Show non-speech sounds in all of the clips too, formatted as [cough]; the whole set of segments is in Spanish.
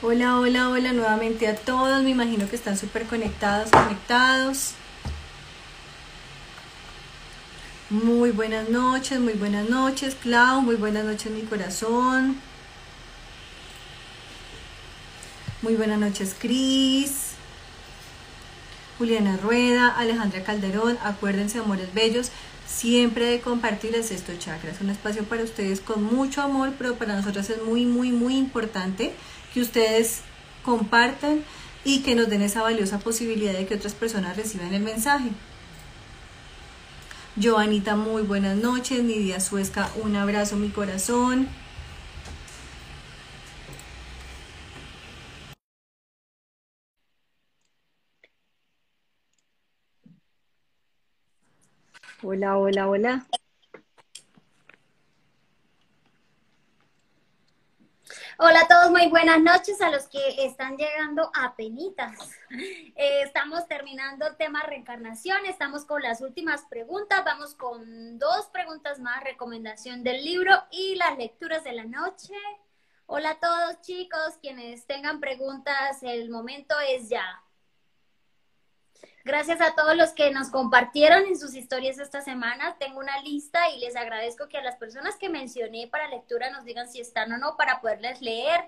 Hola, hola, hola nuevamente a todos. Me imagino que están súper conectados, conectados. Muy buenas noches, muy buenas noches, Clau. Muy buenas noches, mi corazón. Muy buenas noches, Cris. Juliana Rueda, Alejandra Calderón. Acuérdense, amores bellos, siempre de compartir el sexto chakra. Es un espacio para ustedes con mucho amor, pero para nosotros es muy, muy, muy importante que ustedes compartan y que nos den esa valiosa posibilidad de que otras personas reciban el mensaje. Joanita, muy buenas noches. Nidia Suesca, un abrazo, mi corazón. Hola, hola, hola. Hola a todos, muy buenas noches a los que están llegando a penitas. Eh, estamos terminando el tema reencarnación, estamos con las últimas preguntas, vamos con dos preguntas más, recomendación del libro y las lecturas de la noche. Hola a todos chicos, quienes tengan preguntas, el momento es ya. Gracias a todos los que nos compartieron en sus historias esta semana. Tengo una lista y les agradezco que a las personas que mencioné para lectura nos digan si están o no para poderles leer.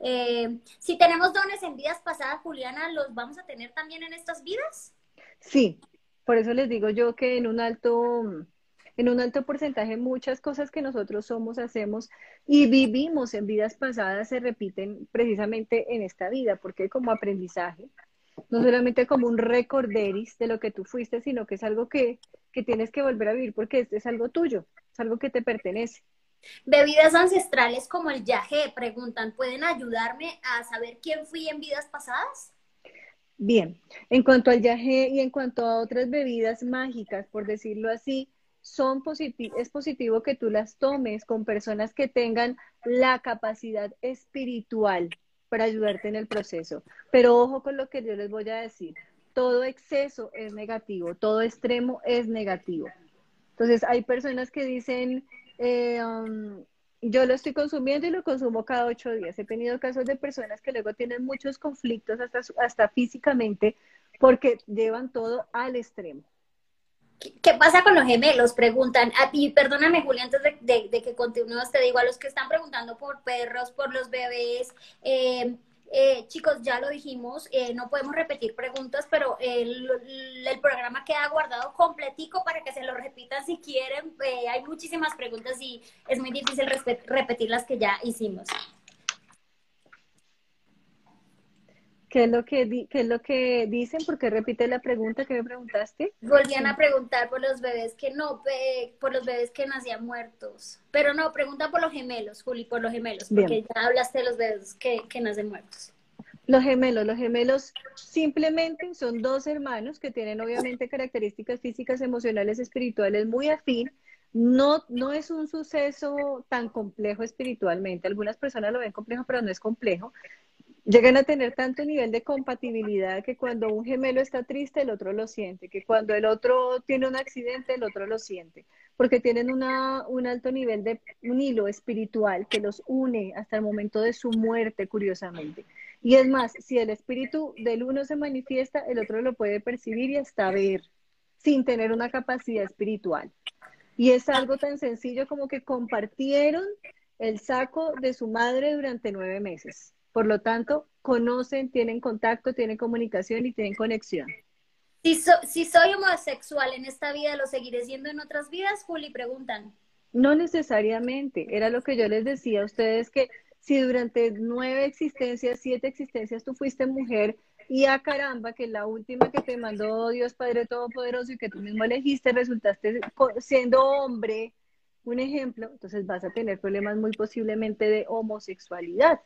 Eh, si tenemos dones en vidas pasadas, Juliana, ¿los vamos a tener también en estas vidas? Sí, por eso les digo yo que en un alto, en un alto porcentaje muchas cosas que nosotros somos, hacemos y vivimos en vidas pasadas se repiten precisamente en esta vida, porque como aprendizaje no solamente como un recorderis de lo que tú fuiste, sino que es algo que, tienes que volver a vivir porque es, es algo tuyo, es algo que te pertenece. Bebidas ancestrales como el yaje, preguntan, ¿pueden ayudarme a saber quién fui en vidas pasadas? Bien, en cuanto al yaje y en cuanto a otras bebidas mágicas, por decirlo así, son es positivo que tú las tomes con personas que tengan la capacidad espiritual para ayudarte en el proceso. Pero ojo con lo que yo les voy a decir. Todo exceso es negativo, todo extremo es negativo. Entonces hay personas que dicen, eh, um, yo lo estoy consumiendo y lo consumo cada ocho días. He tenido casos de personas que luego tienen muchos conflictos hasta, hasta físicamente porque llevan todo al extremo. ¿Qué pasa con los gemelos? Preguntan. A ti, perdóname, Julia, antes de, que continúes, te digo a los que están preguntando por perros, por los bebés. Eh, eh, chicos, ya lo dijimos, eh, no podemos repetir preguntas, pero el, el, programa queda guardado completico para que se lo repitan si quieren. hay muchísimas preguntas y es muy difícil repetir las que ya hicimos. ¿Qué es lo que, qué es lo que dicen? Porque repite la pregunta que me preguntaste. Volvían a preguntar por los bebés que no, por los bebés que nacían muertos. Pero no, pregunta por los gemelos, Juli, por los gemelos, porque ya hablaste de los bebés que, que nacen muertos. Los gemelos, los gemelos simplemente son dos hermanos que tienen obviamente características físicas, emocionales, espirituales muy afín. No, no es un suceso tan complejo espiritualmente. Algunas personas lo ven complejo, pero no es complejo llegan a tener tanto nivel de compatibilidad que cuando un gemelo está triste, el otro lo siente, que cuando el otro tiene un accidente, el otro lo siente, porque tienen una, un alto nivel de un hilo espiritual que los une hasta el momento de su muerte, curiosamente. Y es más, si el espíritu del uno se manifiesta, el otro lo puede percibir y hasta ver, sin tener una capacidad espiritual. Y es algo tan sencillo como que compartieron el saco de su madre durante nueve meses. Por lo tanto, conocen, tienen contacto, tienen comunicación y tienen conexión. Si, si soy homosexual en esta vida, ¿lo seguiré siendo en otras vidas? Juli, preguntan. No necesariamente. Era lo que yo les decía a ustedes que si durante nueve existencias, siete existencias tú fuiste mujer y a caramba que la última que te mandó Dios Padre Todopoderoso y que tú mismo elegiste resultaste siendo hombre, un ejemplo, entonces vas a tener problemas muy posiblemente de homosexualidad.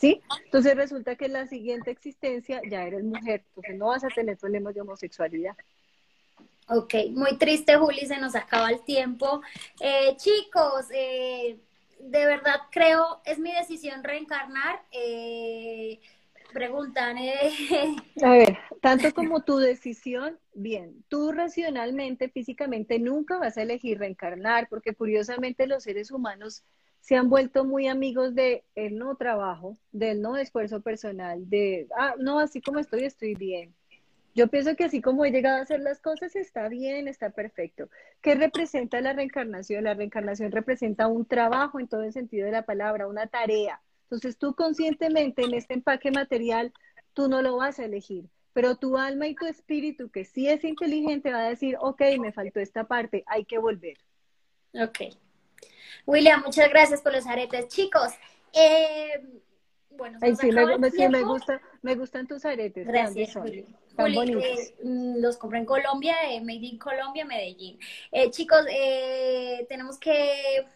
¿Sí? Entonces resulta que en la siguiente existencia ya eres mujer, entonces no vas a tener problemas de homosexualidad. Ok, muy triste, Juli, se nos acaba el tiempo. Eh, chicos, eh, de verdad creo, es mi decisión reencarnar. Eh, preguntan. A ver, tanto como tu decisión, bien, tú racionalmente, físicamente, nunca vas a elegir reencarnar, porque curiosamente los seres humanos se han vuelto muy amigos de el no trabajo, del no esfuerzo personal, de, ah, no, así como estoy, estoy bien. Yo pienso que así como he llegado a hacer las cosas, está bien, está perfecto. ¿Qué representa la reencarnación? La reencarnación representa un trabajo en todo el sentido de la palabra, una tarea. Entonces tú conscientemente en este empaque material, tú no lo vas a elegir, pero tu alma y tu espíritu, que sí es inteligente, va a decir, ok, me faltó esta parte, hay que volver. Ok. William, muchas gracias por los aretes. Chicos, eh, bueno, sí, me, gusta, me gustan tus aretes. Gracias, Juli. Eh, mm, los compré en Colombia, eh, Made in Colombia, Medellín. Eh, chicos, tenemos que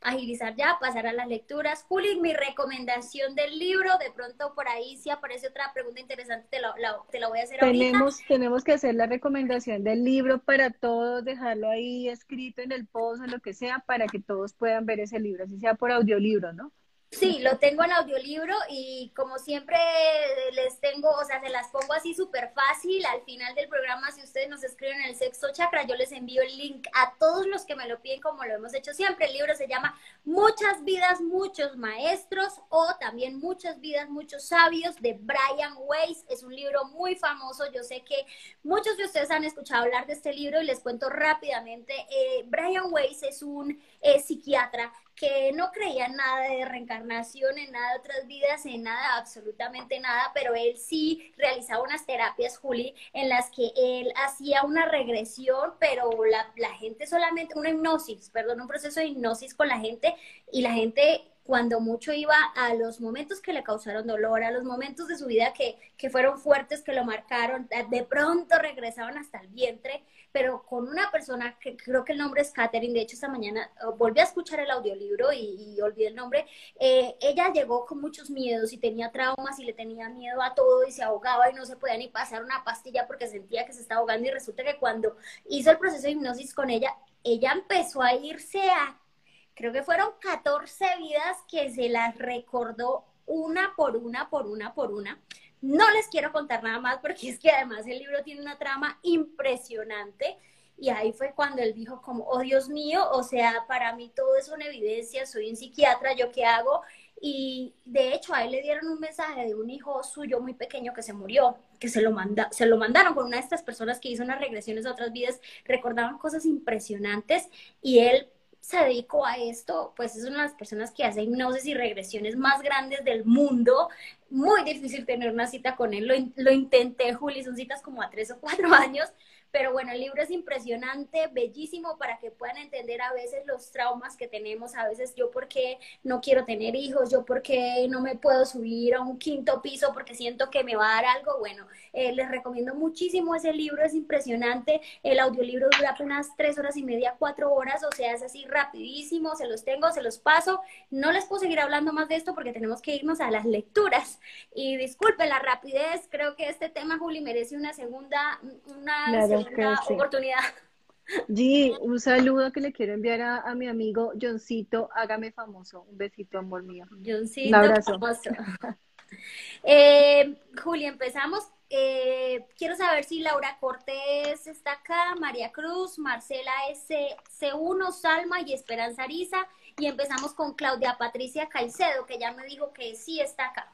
agilizar ya, pasar a las lecturas. Juli, mi recomendación del libro, de pronto por ahí si aparece otra pregunta interesante, te la, te la voy a hacer tenemos, ahorita. Tenemos que hacer la recomendación del libro para todos, dejarlo ahí escrito en el post o lo que sea, para que todos puedan ver ese libro, así sea por audiolibro, ¿no? Sí, lo tengo en audiolibro y como siempre les tengo, o sea, se las pongo así súper fácil. Al final del programa, si ustedes nos escriben en el sexto chakra, yo les envío el link a todos los que me lo piden como lo hemos hecho siempre. El libro se llama Muchas vidas, muchos maestros o también Muchas vidas, muchos sabios de Brian Weiss. Es un libro muy famoso. Yo sé que muchos de ustedes han escuchado hablar de este libro y les cuento rápidamente. Eh, Brian Weiss es un eh, psiquiatra que no creía en nada de reencarnación, en nada de otras vidas, en nada, absolutamente nada, pero él sí realizaba unas terapias, Juli, en las que él hacía una regresión, pero la, la gente solamente, una hipnosis, perdón, un proceso de hipnosis con la gente y la gente cuando mucho iba a los momentos que le causaron dolor, a los momentos de su vida que, que fueron fuertes, que lo marcaron, de pronto regresaban hasta el vientre pero con una persona que creo que el nombre es Catherine, de hecho esta mañana oh, volví a escuchar el audiolibro y, olvidé el nombre, eh, ella llegó con muchos miedos y tenía traumas y le tenía miedo a todo y se ahogaba y no se podía ni pasar una pastilla porque sentía que se estaba ahogando y resulta que cuando hizo el proceso de hipnosis con ella, ella empezó a irse a, creo que fueron 14 vidas que se las recordó una por una, por una, por una no les quiero contar nada más porque es que además el libro tiene una trama impresionante. Y ahí fue cuando él dijo como, oh Dios mío, o sea, para mí todo es una evidencia, soy un psiquiatra, ¿yo qué hago? Y de hecho a él le dieron un mensaje de un hijo suyo muy pequeño que se murió, que se lo, manda, se lo mandaron con una de estas personas que hizo unas regresiones a otras vidas, recordaban cosas impresionantes y él se dedicó a esto, pues es una de las personas que hace hipnosis y regresiones más grandes del mundo. Muy difícil tener una cita con él. Lo, lo intenté, Juli, son citas como a tres o cuatro [laughs] años, pero bueno, el libro es impresionante, bellísimo para que puedan entender a veces los traumas que tenemos, a veces yo porque no quiero tener hijos, yo porque no me puedo subir a un quinto piso porque siento que me va a dar algo. Bueno, eh, les recomiendo muchísimo ese libro, es impresionante. El audiolibro dura apenas tres horas y media, cuatro horas, o sea, es así rapidísimo, se los tengo, se los paso. No les puedo seguir hablando más de esto porque tenemos que irnos a las lecturas. Y disculpen la rapidez, creo que este tema, Juli, merece una segunda, una oportunidad. G, un saludo que le quiero enviar a, mi amigo Johncito, hágame famoso. Un besito, amor mío. Johncito, un abrazo. Famoso. [laughs] Eh, Juli, empezamos eh, quiero saber si Laura Cortés está acá, María Cruz, Marcela S. C1, Salma y Esperanza Ariza. Y empezamos con Claudia Patricia Caicedo, que ya me dijo que sí está acá.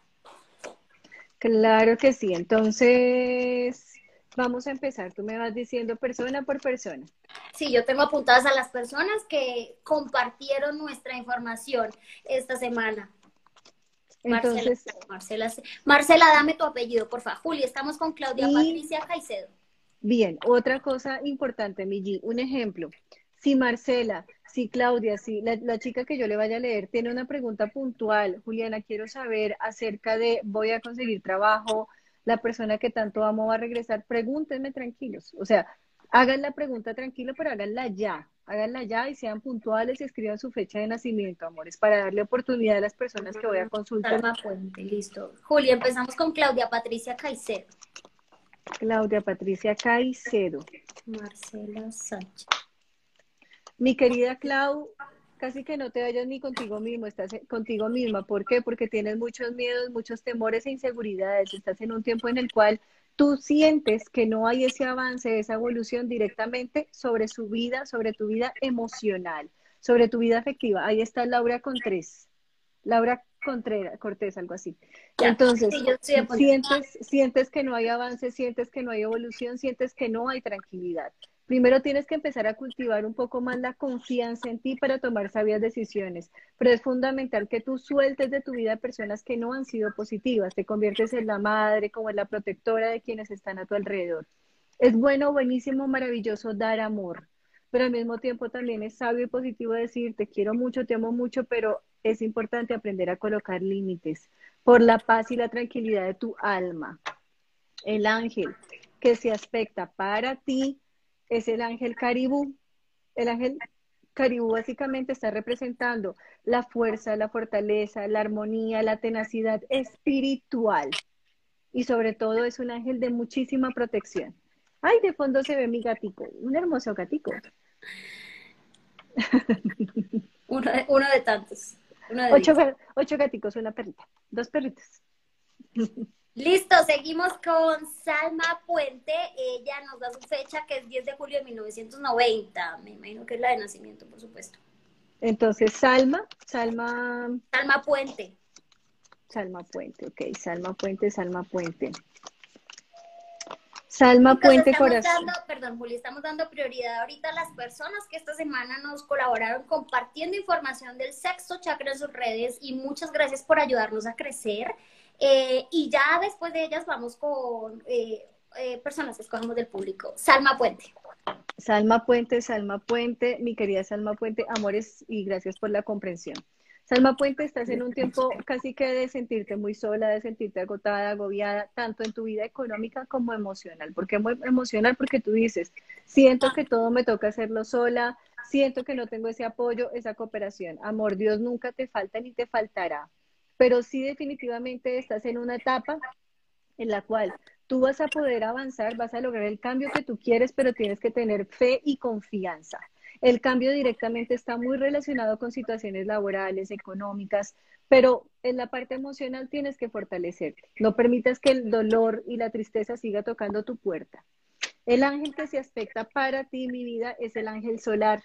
Claro que sí. Entonces, vamos a empezar. Tú me vas diciendo persona por persona. Sí, yo tengo apuntadas a las personas que compartieron nuestra información esta semana. Entonces, Marcela, Marcela, dame tu apellido, por favor. Juli, estamos con Claudia Patricia Caicedo. Bien, otra cosa importante, Migi, un ejemplo. Si Marcela, si Claudia, si la, chica que yo le vaya a leer tiene una pregunta puntual, Juliana, quiero saber acerca de voy a conseguir trabajo, la persona que tanto amo va a regresar, pregúntenme tranquilos. O sea, hagan la pregunta tranquilo, pero háganla ya háganla ya y sean puntuales y escriban su fecha de nacimiento, amores, para darle oportunidad a las personas que voy a consultar. Puente, listo. Julia, empezamos con Claudia Patricia Caicedo. Claudia Patricia Caicedo. Marcela Sánchez. Mi querida Clau, casi que no te vayas ni contigo mismo, estás contigo misma. ¿Por qué? Porque tienes muchos miedos, muchos temores e inseguridades. Estás en un tiempo en el cual tú sientes que no hay ese avance, esa evolución directamente sobre su vida, sobre tu vida emocional, sobre tu vida afectiva. Ahí está Laura Contrés. Laura Contreras, Cortés, algo así. Entonces, sientes, sientes que no hay avance, sientes que no hay evolución, sientes que no hay tranquilidad. Primero tienes que empezar a cultivar un poco más la confianza en ti para tomar sabias decisiones, pero es fundamental que tú sueltes de tu vida personas que no han sido positivas, te conviertes en la madre, como en la protectora de quienes están a tu alrededor. Es bueno, buenísimo, maravilloso dar amor, pero al mismo tiempo también es sabio y positivo decir, te quiero mucho, te amo mucho, pero es importante aprender a colocar límites por la paz y la tranquilidad de tu alma. El ángel que se aspecta para ti es el ángel caribú. El ángel caribú básicamente está representando la fuerza, la fortaleza, la armonía, la tenacidad espiritual. Y sobre todo es un ángel de muchísima protección. Ay, de fondo se ve mi gatico, un hermoso gatico. [laughs] uno, de, tantos. ocho, ocho gaticos, una perrita, dos perritos. [laughs] Listo, seguimos con Salma Puente. Ella nos da su fecha que es 10 de julio de 1990. Me imagino que es la de nacimiento, por supuesto. Entonces, Salma, Salma. Salma Puente. Salma Puente, ok. Salma Puente, Salma Puente. Salma Puente Corazón. perdón, Juli, estamos dando prioridad ahorita a las personas que esta semana nos colaboraron compartiendo información del sexto chakra en sus redes y muchas gracias por ayudarnos a crecer. Eh, y ya después de ellas vamos con eh, eh, personas que escogemos del público. Salma Puente. Salma Puente, Salma Puente, mi querida Salma Puente, amores y gracias por la comprensión. Salma Puente, estás en un tiempo casi que de sentirte muy sola, de sentirte agotada, agobiada, tanto en tu vida económica como emocional. ¿Por qué emocional? Porque tú dices, siento que todo me toca hacerlo sola, siento que no tengo ese apoyo, esa cooperación. Amor, Dios nunca te falta ni te faltará pero sí definitivamente estás en una etapa en la cual tú vas a poder avanzar, vas a lograr el cambio que tú quieres, pero tienes que tener fe y confianza. El cambio directamente está muy relacionado con situaciones laborales, económicas, pero en la parte emocional tienes que fortalecerte. No permitas que el dolor y la tristeza siga tocando tu puerta. El ángel que se aspecta para ti, mi vida, es el ángel solar.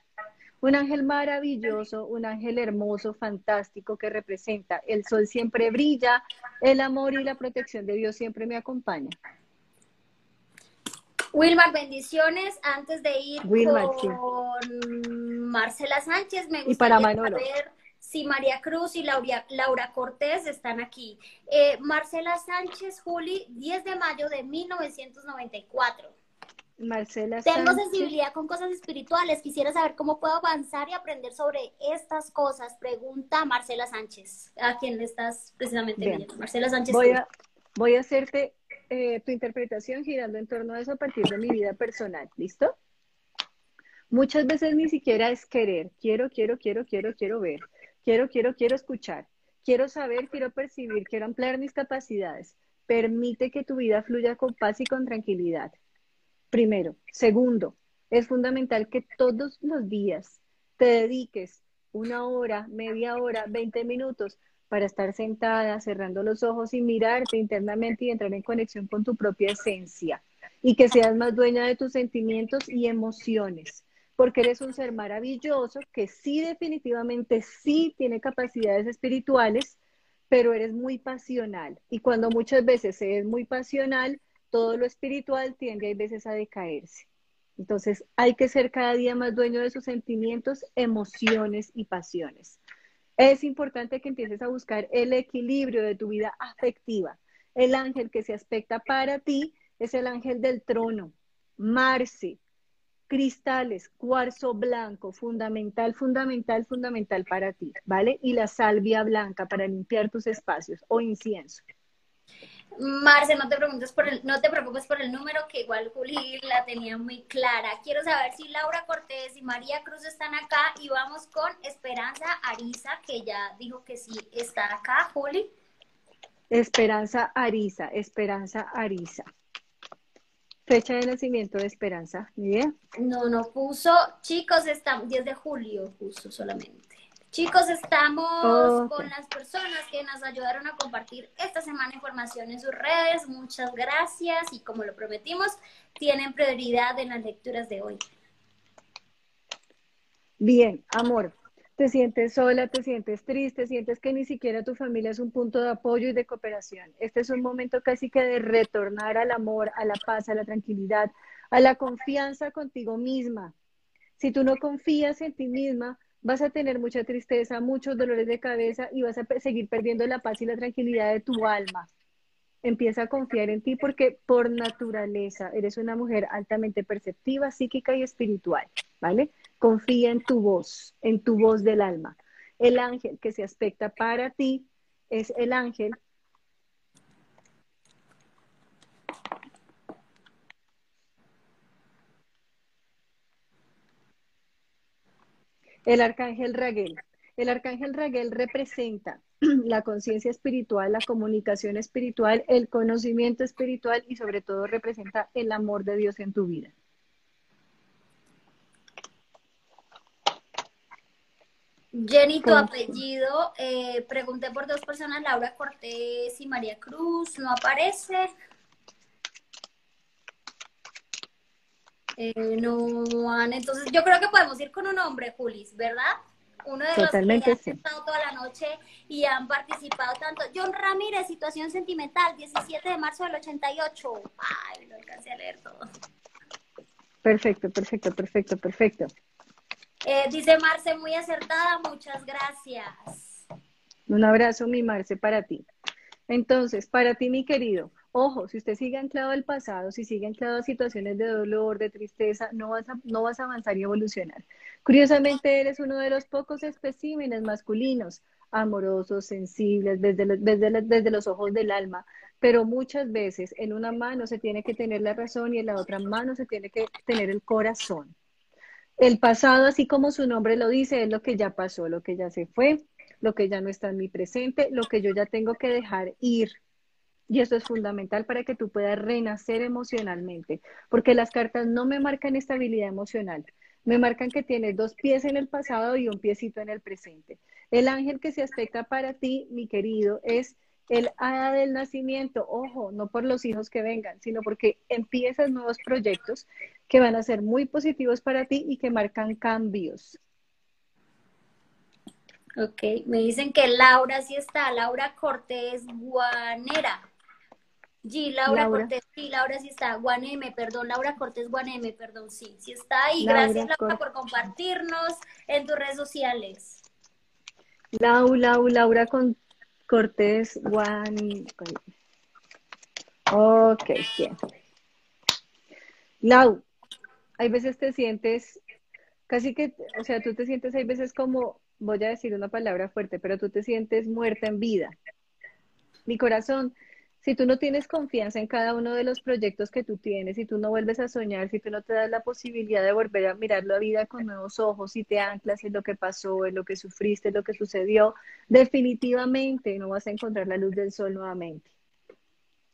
Un ángel maravilloso, un ángel hermoso, fantástico, que representa el sol siempre brilla, el amor y la protección de Dios siempre me acompaña. Wilmar, bendiciones. Antes de ir con Marcela Sánchez, me gustaría saber si María Cruz y Laura, Laura Cortés están aquí. Eh, Marcela Sánchez, Juli, 10 de mayo de 1994. Marcela Tengo sensibilidad con cosas espirituales. Quisiera saber cómo puedo avanzar y aprender sobre estas cosas. Pregunta Marcela Sánchez, a quien le estás precisamente viendo. Marcela Sánchez. Voy a, voy a hacerte eh, tu interpretación girando en torno a eso a partir de mi vida personal. ¿Listo? Muchas veces ni siquiera es querer. Quiero, quiero, quiero, quiero, quiero ver. Quiero, quiero, quiero escuchar. Quiero saber, quiero percibir, quiero ampliar mis capacidades. Permite que tu vida fluya con paz y con tranquilidad. Primero. Segundo, es fundamental que todos los días te dediques una hora, media hora, 20 minutos para estar sentada, cerrando los ojos y mirarte internamente y entrar en conexión con tu propia esencia. Y que seas más dueña de tus sentimientos y emociones, porque eres un ser maravilloso que sí definitivamente sí tiene capacidades espirituales, pero eres muy pasional. Y cuando muchas veces es muy pasional, todo lo espiritual tiende a veces a decaerse. Entonces hay que ser cada día más dueño de sus sentimientos, emociones y pasiones. Es importante que empieces a buscar el equilibrio de tu vida afectiva. El ángel que se aspecta para ti es el ángel del trono, Marce, cristales, cuarzo blanco, fundamental, fundamental, fundamental para ti, ¿vale? Y la salvia blanca para limpiar tus espacios o incienso. Marce, no te, preguntes por el, no te preocupes por el número, que igual Juli la tenía muy clara. Quiero saber si Laura Cortés y María Cruz están acá y vamos con Esperanza Ariza, que ya dijo que sí está acá, Juli. Esperanza Ariza, Esperanza Ariza. Fecha de nacimiento de Esperanza, ¿bien? No, no puso. Chicos, estamos 10 de julio, puso solamente. Chicos, estamos con las personas que nos ayudaron a compartir esta semana información en sus redes. Muchas gracias y como lo prometimos, tienen prioridad en las lecturas de hoy. Bien, amor. te sientes sola, te sientes triste, sientes que ni siquiera tu familia es un punto de apoyo y de cooperación. Este es un momento casi que de retornar al amor, a la paz, a la tranquilidad, a la confianza contigo misma. Si tú no confías en ti misma, vas a tener mucha tristeza, muchos dolores de cabeza y vas a seguir perdiendo la paz y la tranquilidad de tu alma. Empieza a confiar en ti porque por naturaleza eres una mujer altamente perceptiva, psíquica y espiritual, ¿vale? Confía en tu voz, en tu voz del alma. El ángel que se aspecta para ti es el ángel el arcángel Raguel. El arcángel Raguel representa [clears throat] la conciencia espiritual, la comunicación espiritual, el conocimiento espiritual y sobre todo representa el amor de Dios en tu vida. Jenny, tu apellido, eh, pregunté por dos personas, Laura Cortés y María Cruz, no aparece. Eh, no, Ana, entonces yo creo que podemos ir con un hombre, Julis, ¿verdad? Uno de los que han estado toda la noche y han participado tanto. John Ramírez, situación sentimental, 17 de marzo del 88. Ay, lo alcancé a leer todo. Perfecto, perfecto, perfecto, perfecto. Eh, dice Marce, muy acertada, muchas gracias. Un abrazo, mi Marce, para ti. Entonces, para ti, mi querido, ojo, si usted sigue anclado al pasado, si sigue anclado a situaciones de dolor, de tristeza, no vas a, no vas a avanzar y evolucionar. Curiosamente, eres uno de los pocos especímenes masculinos, amorosos, sensibles, desde, desde, desde los ojos del alma, pero muchas veces en una mano se tiene que tener la razón y en la otra mano se tiene que tener el corazón. El pasado, así como su nombre lo dice, es lo que ya pasó, lo que ya se fue, lo que ya no está en mi presente, lo que yo ya tengo que dejar ir. Y eso es fundamental para que tú puedas renacer emocionalmente, porque las cartas no me marcan estabilidad emocional, me marcan que tienes dos pies en el pasado y un piecito en el presente. El ángel que se aspecta para ti, mi querido, es el hada del nacimiento, ojo, no por los hijos que vengan, sino porque empiezas nuevos proyectos que van a ser muy positivos para ti y que marcan cambios. Ok, me dicen que Laura sí está, Laura Cortés Guanera. G, Laura, Cortés, sí, Laura sí está, Guaneme, perdón, Laura Cortés Guaneme, perdón, sí, sí está ahí. Gracias Laura por compartirnos en tus redes sociales. Lau, Lau, Laura con Cortés Guan. Ok, bien. Lau, hay veces te sientes, casi que, o sea, tú te sientes, hay veces como, voy a decir una palabra fuerte, pero tú te sientes muerta en vida. Mi corazón, si tú no tienes confianza en cada uno de los proyectos que tú tienes, si tú no vuelves a soñar, si tú no te das la posibilidad de volver a mirar la vida con nuevos ojos, si te anclas en lo que pasó, en lo que sufriste, en lo que sucedió, definitivamente no vas a encontrar la luz del sol nuevamente.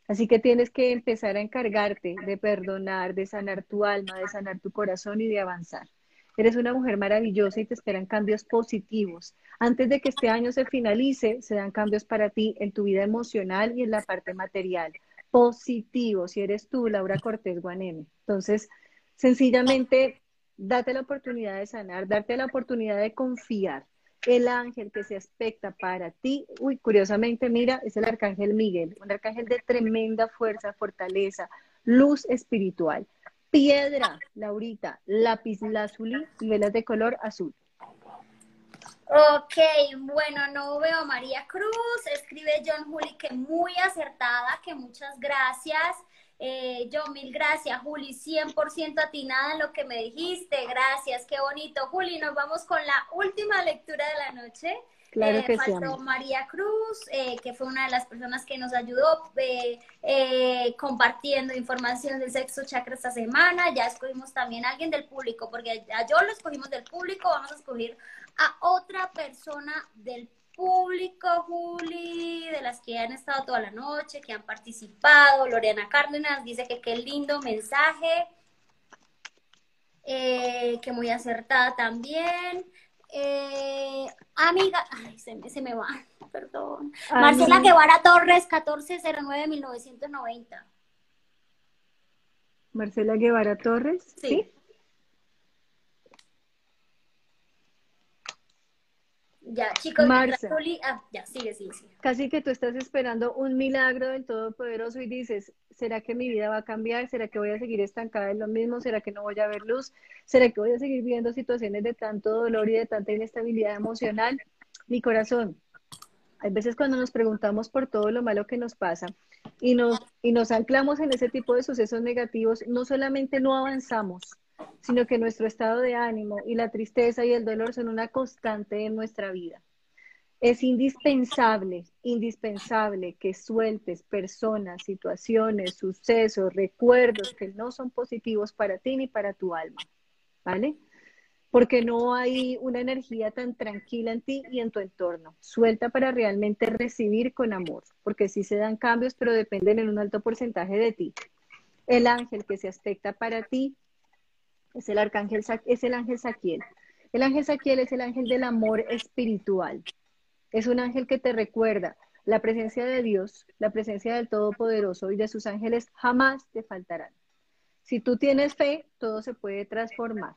Así que tienes que empezar a encargarte de perdonar, de sanar tu alma, de sanar tu corazón y de avanzar. Eres una mujer maravillosa y te esperan cambios positivos. Antes de que este año se finalice, se dan cambios para ti en tu vida emocional y en la parte material. Positivos, si eres tú, Laura Cortés Guaneme. Entonces, sencillamente, date la oportunidad de sanar, darte la oportunidad de confiar. El ángel que se aspecta para ti, uy, curiosamente, mira, es el arcángel Miguel, un arcángel de tremenda fuerza, fortaleza, luz espiritual. Piedra, Laurita, lápiz lazuli y velas de color azul. Ok, bueno, no veo a María Cruz, escribe John Juli que muy acertada, que muchas gracias. Eh, yo, mil gracias, Juli, 100% atinada en lo que me dijiste, gracias, qué bonito. Juli, nos vamos con la última lectura de la noche. Claro eh, que María Cruz, eh, que fue una de las personas que nos ayudó eh, compartiendo información del sexo chakra esta semana. Ya escogimos también a alguien del público, porque ya yo lo escogimos del público, vamos a escoger a otra persona del público, Juli, de las que han estado toda la noche, que han participado. Lorena Cárdenas dice que qué lindo mensaje, que muy acertada también. Eh, amiga, ay, se me, se me va, [laughs] perdón. Marcela Guevara Torres, 1409-1990. Marcela Guevara Torres, ¿sí? Ya, chicos, Marcia. ah, ya, sigue, sigue, sigue. Casi que tú estás esperando un milagro del Todopoderoso y dices, ¿será que mi vida va a cambiar? ¿Será que voy a seguir estancada en lo mismo? ¿Será que no voy a ver luz? ¿Será que voy a seguir viviendo situaciones de tanto dolor y de tanta inestabilidad emocional? Mi corazón, hay veces cuando nos preguntamos por todo lo malo que nos pasa y nos, y nos anclamos en ese tipo de sucesos negativos, no solamente no avanzamos, sino que nuestro estado de ánimo y la tristeza y el dolor son una constante en nuestra vida. Es indispensable, indispensable que sueltes personas, situaciones, sucesos, recuerdos que no son positivos para ti ni para tu alma, ¿vale? Porque no hay una energía tan tranquila en ti y en tu entorno. Suelta para realmente recibir con amor, porque sí se dan cambios, pero dependen en un alto porcentaje de ti. El ángel que se aspecta para ti es el arcángel, es el ángel Saquiel. El ángel Saquiel es el ángel del amor espiritual. Es un ángel que te recuerda la presencia de Dios, la presencia del Todopoderoso y de sus ángeles jamás te faltarán. Si tú tienes fe, todo se puede transformar.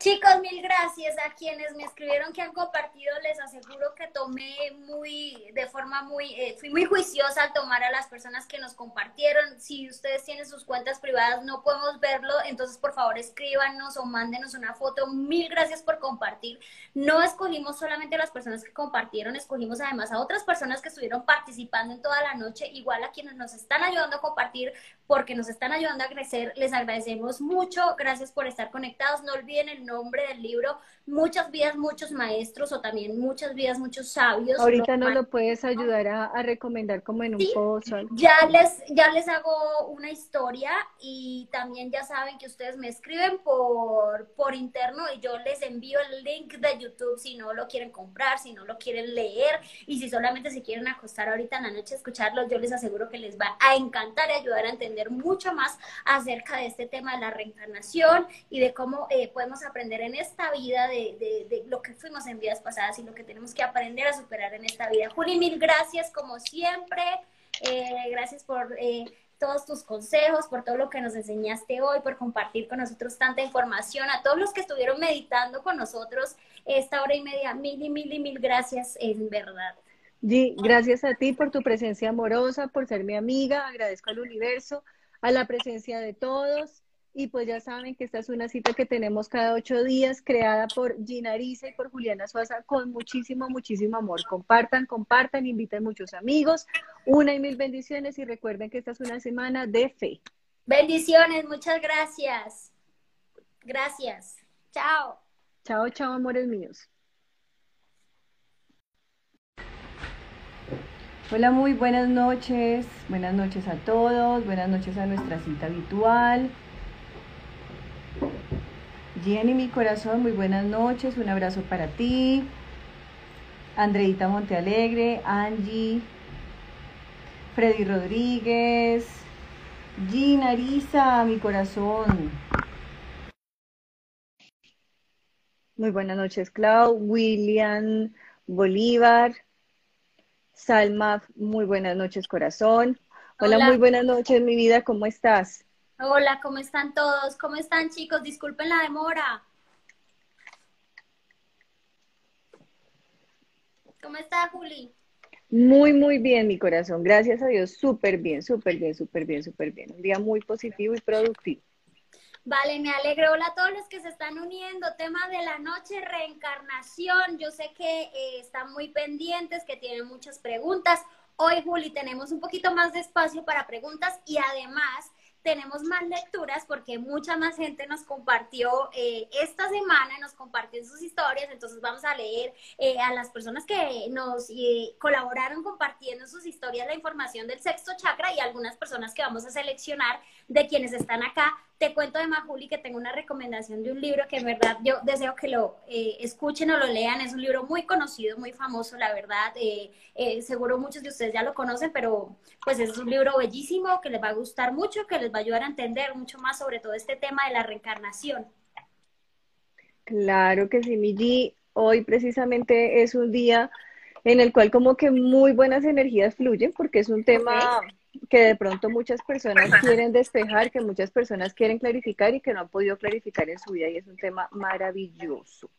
Chicos, mil gracias a quienes me escribieron que han compartido. Les aseguro que tomé muy, de forma muy, eh, fui muy juiciosa al tomar a las personas que nos compartieron. Si ustedes tienen sus cuentas privadas, no podemos verlo, entonces por favor escríbanos o mándenos una foto. Mil gracias por compartir. No escogimos solamente a las personas que compartieron, escogimos además a otras personas que estuvieron participando en toda la noche, igual a quienes nos están ayudando a compartir porque nos están ayudando a crecer. Les agradecemos mucho. Gracias por estar conectados. No olviden el nombre del libro, Muchas vidas, muchos maestros o también muchas vidas, muchos sabios. Ahorita no lo puedes ayudar a, recomendar como en un post. Ya les, ya les hago una historia y también ya saben que ustedes me escriben por, por interno y yo les envío el link de YouTube si no lo quieren comprar, si no lo quieren leer y si solamente se quieren acostar ahorita en la noche a escucharlo, yo les aseguro que les va a encantar y ayudar a entender mucho más acerca de este tema de la reencarnación y de cómo eh, podemos aprender en esta vida de de, lo que fuimos en vidas pasadas y lo que tenemos que aprender a superar en esta vida. Juli, mil gracias como siempre. Eh, gracias por eh, todos tus consejos, por todo lo que nos enseñaste hoy, por compartir con nosotros tanta información. A todos los que estuvieron meditando con nosotros esta hora y media, mil y mil y mil gracias, en verdad. G, gracias a ti por tu presencia amorosa, por ser mi amiga. Agradezco al universo, a la presencia de todos. Y pues ya saben que esta es una cita que tenemos cada ocho días, creada por Gina Arisa y por Juliana Suaza con muchísimo, muchísimo amor. Compartan, compartan, inviten muchos amigos. Una y mil bendiciones y recuerden que esta es una semana de fe. Bendiciones, muchas gracias. Gracias. Chao. Chao, chao, amores míos. Hola, muy buenas noches. Buenas noches a todos. Buenas noches a nuestra cita habitual. Jenny, mi corazón, muy buenas noches, un abrazo para ti. Andreita Montealegre, Angie, Freddy Rodríguez, Gina Arisa, mi corazón. Muy buenas noches, Clau, William Bolívar, Salma, muy buenas noches, corazón. Hola, Hola, muy buenas noches, mi vida, ¿cómo estás? Hola, ¿cómo están todos? ¿Cómo están chicos? Disculpen la demora. ¿Cómo está Juli? Muy, muy bien, mi corazón. Gracias a Dios. Súper bien, súper bien, súper bien, súper bien. Un día muy positivo y productivo. Vale, me alegro. Hola a todos los que se están uniendo. Tema de la noche, reencarnación. Yo sé que eh, están muy pendientes, que tienen muchas preguntas. Hoy, Juli, tenemos un poquito más de espacio para preguntas y además tenemos más lecturas porque mucha más gente nos compartió eh, esta semana, nos compartió sus historias, entonces vamos a leer eh, a las personas que nos eh, colaboraron compartiendo sus historias la información del sexto chakra y algunas personas que vamos a seleccionar de quienes están acá te cuento de Majuli que tengo una recomendación de un libro que en verdad yo deseo que lo eh, escuchen o lo lean. Es un libro muy conocido, muy famoso, la verdad. Eh, eh, seguro muchos de ustedes ya lo conocen, pero pues es un libro bellísimo que les va a gustar mucho, que les va a ayudar a entender mucho más sobre todo este tema de la reencarnación. Claro que sí, Migi. Hoy precisamente es un día en el cual como que muy buenas energías fluyen porque es un tema que de pronto muchas personas quieren despejar, que muchas personas quieren clarificar y que no han podido clarificar en su vida y es un tema maravilloso.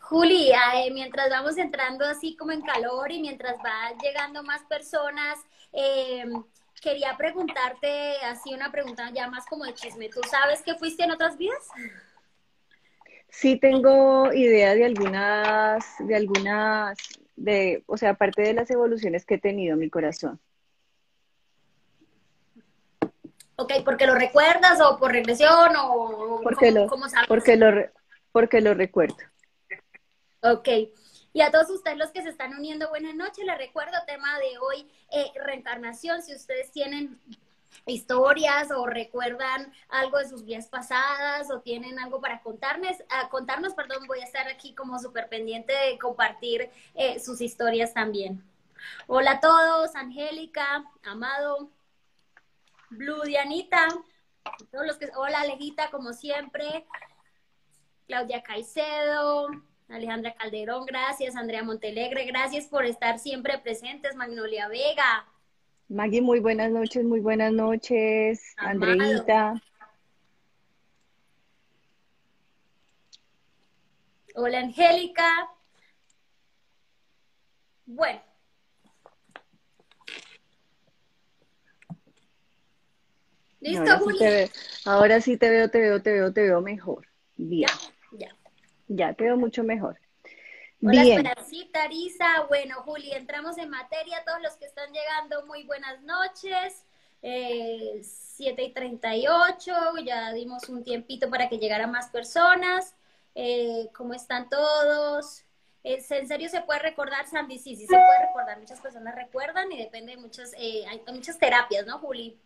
Juli, mientras vamos entrando así como en calor y mientras van llegando más personas, eh, quería preguntarte así una pregunta ya más como de chisme. ¿Tú sabes que fuiste en otras vidas? Sí tengo idea de algunas, de algunas, de, o sea, aparte de las evoluciones que he tenido en mi corazón. Ok, ¿porque lo recuerdas o por regresión o porque lo, Porque lo, porque lo recuerdo. Ok. Y a todos ustedes los que se están uniendo, buenas noches. Les recuerdo tema de hoy, eh, reencarnación. Si ustedes tienen historias o recuerdan algo de sus vidas pasadas o tienen algo para contarnos, uh, contarnos, perdón, voy a estar aquí como súper pendiente de compartir eh, sus historias también. Hola a todos, Angélica, Amado, Blue Dianita, todos los que, hola Alejita, como siempre, Claudia Caicedo, Alejandra Calderón, gracias, Andrea Montelegre, gracias por estar siempre presentes, Magnolia Vega. Maggie, muy buenas noches, muy buenas noches, Andreita. Hola, Angélica. Bueno, ¿Listo, ahora ahora sí te veo, te veo, te veo, te veo mejor. Bien. Ya, ya. Ya te veo mucho mejor. Hola, Esperancita, Arisa. Bueno, Juli, entramos en materia. Todos los que están llegando, muy buenas noches. Eh, 7 y 38, ya dimos un tiempito para que llegaran más personas. Eh, ¿Cómo están todos? ¿En serio se puede recordar, Sandy? Sí, sí se puede recordar. Muchas personas recuerdan y depende de muchas, eh, hay muchas terapias, ¿no, Juli?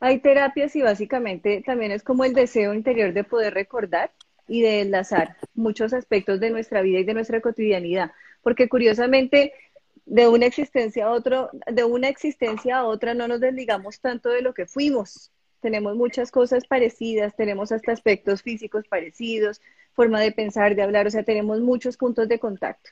Hay terapias y básicamente también es como el deseo interior de poder recordar y de enlazar muchos aspectos de nuestra vida y de nuestra cotidianidad, porque curiosamente de una existencia a otro, de una existencia a otra no nos desligamos tanto de lo que fuimos. Tenemos muchas cosas parecidas, tenemos hasta aspectos físicos parecidos, forma de pensar, de hablar, o sea, tenemos muchos puntos de contacto.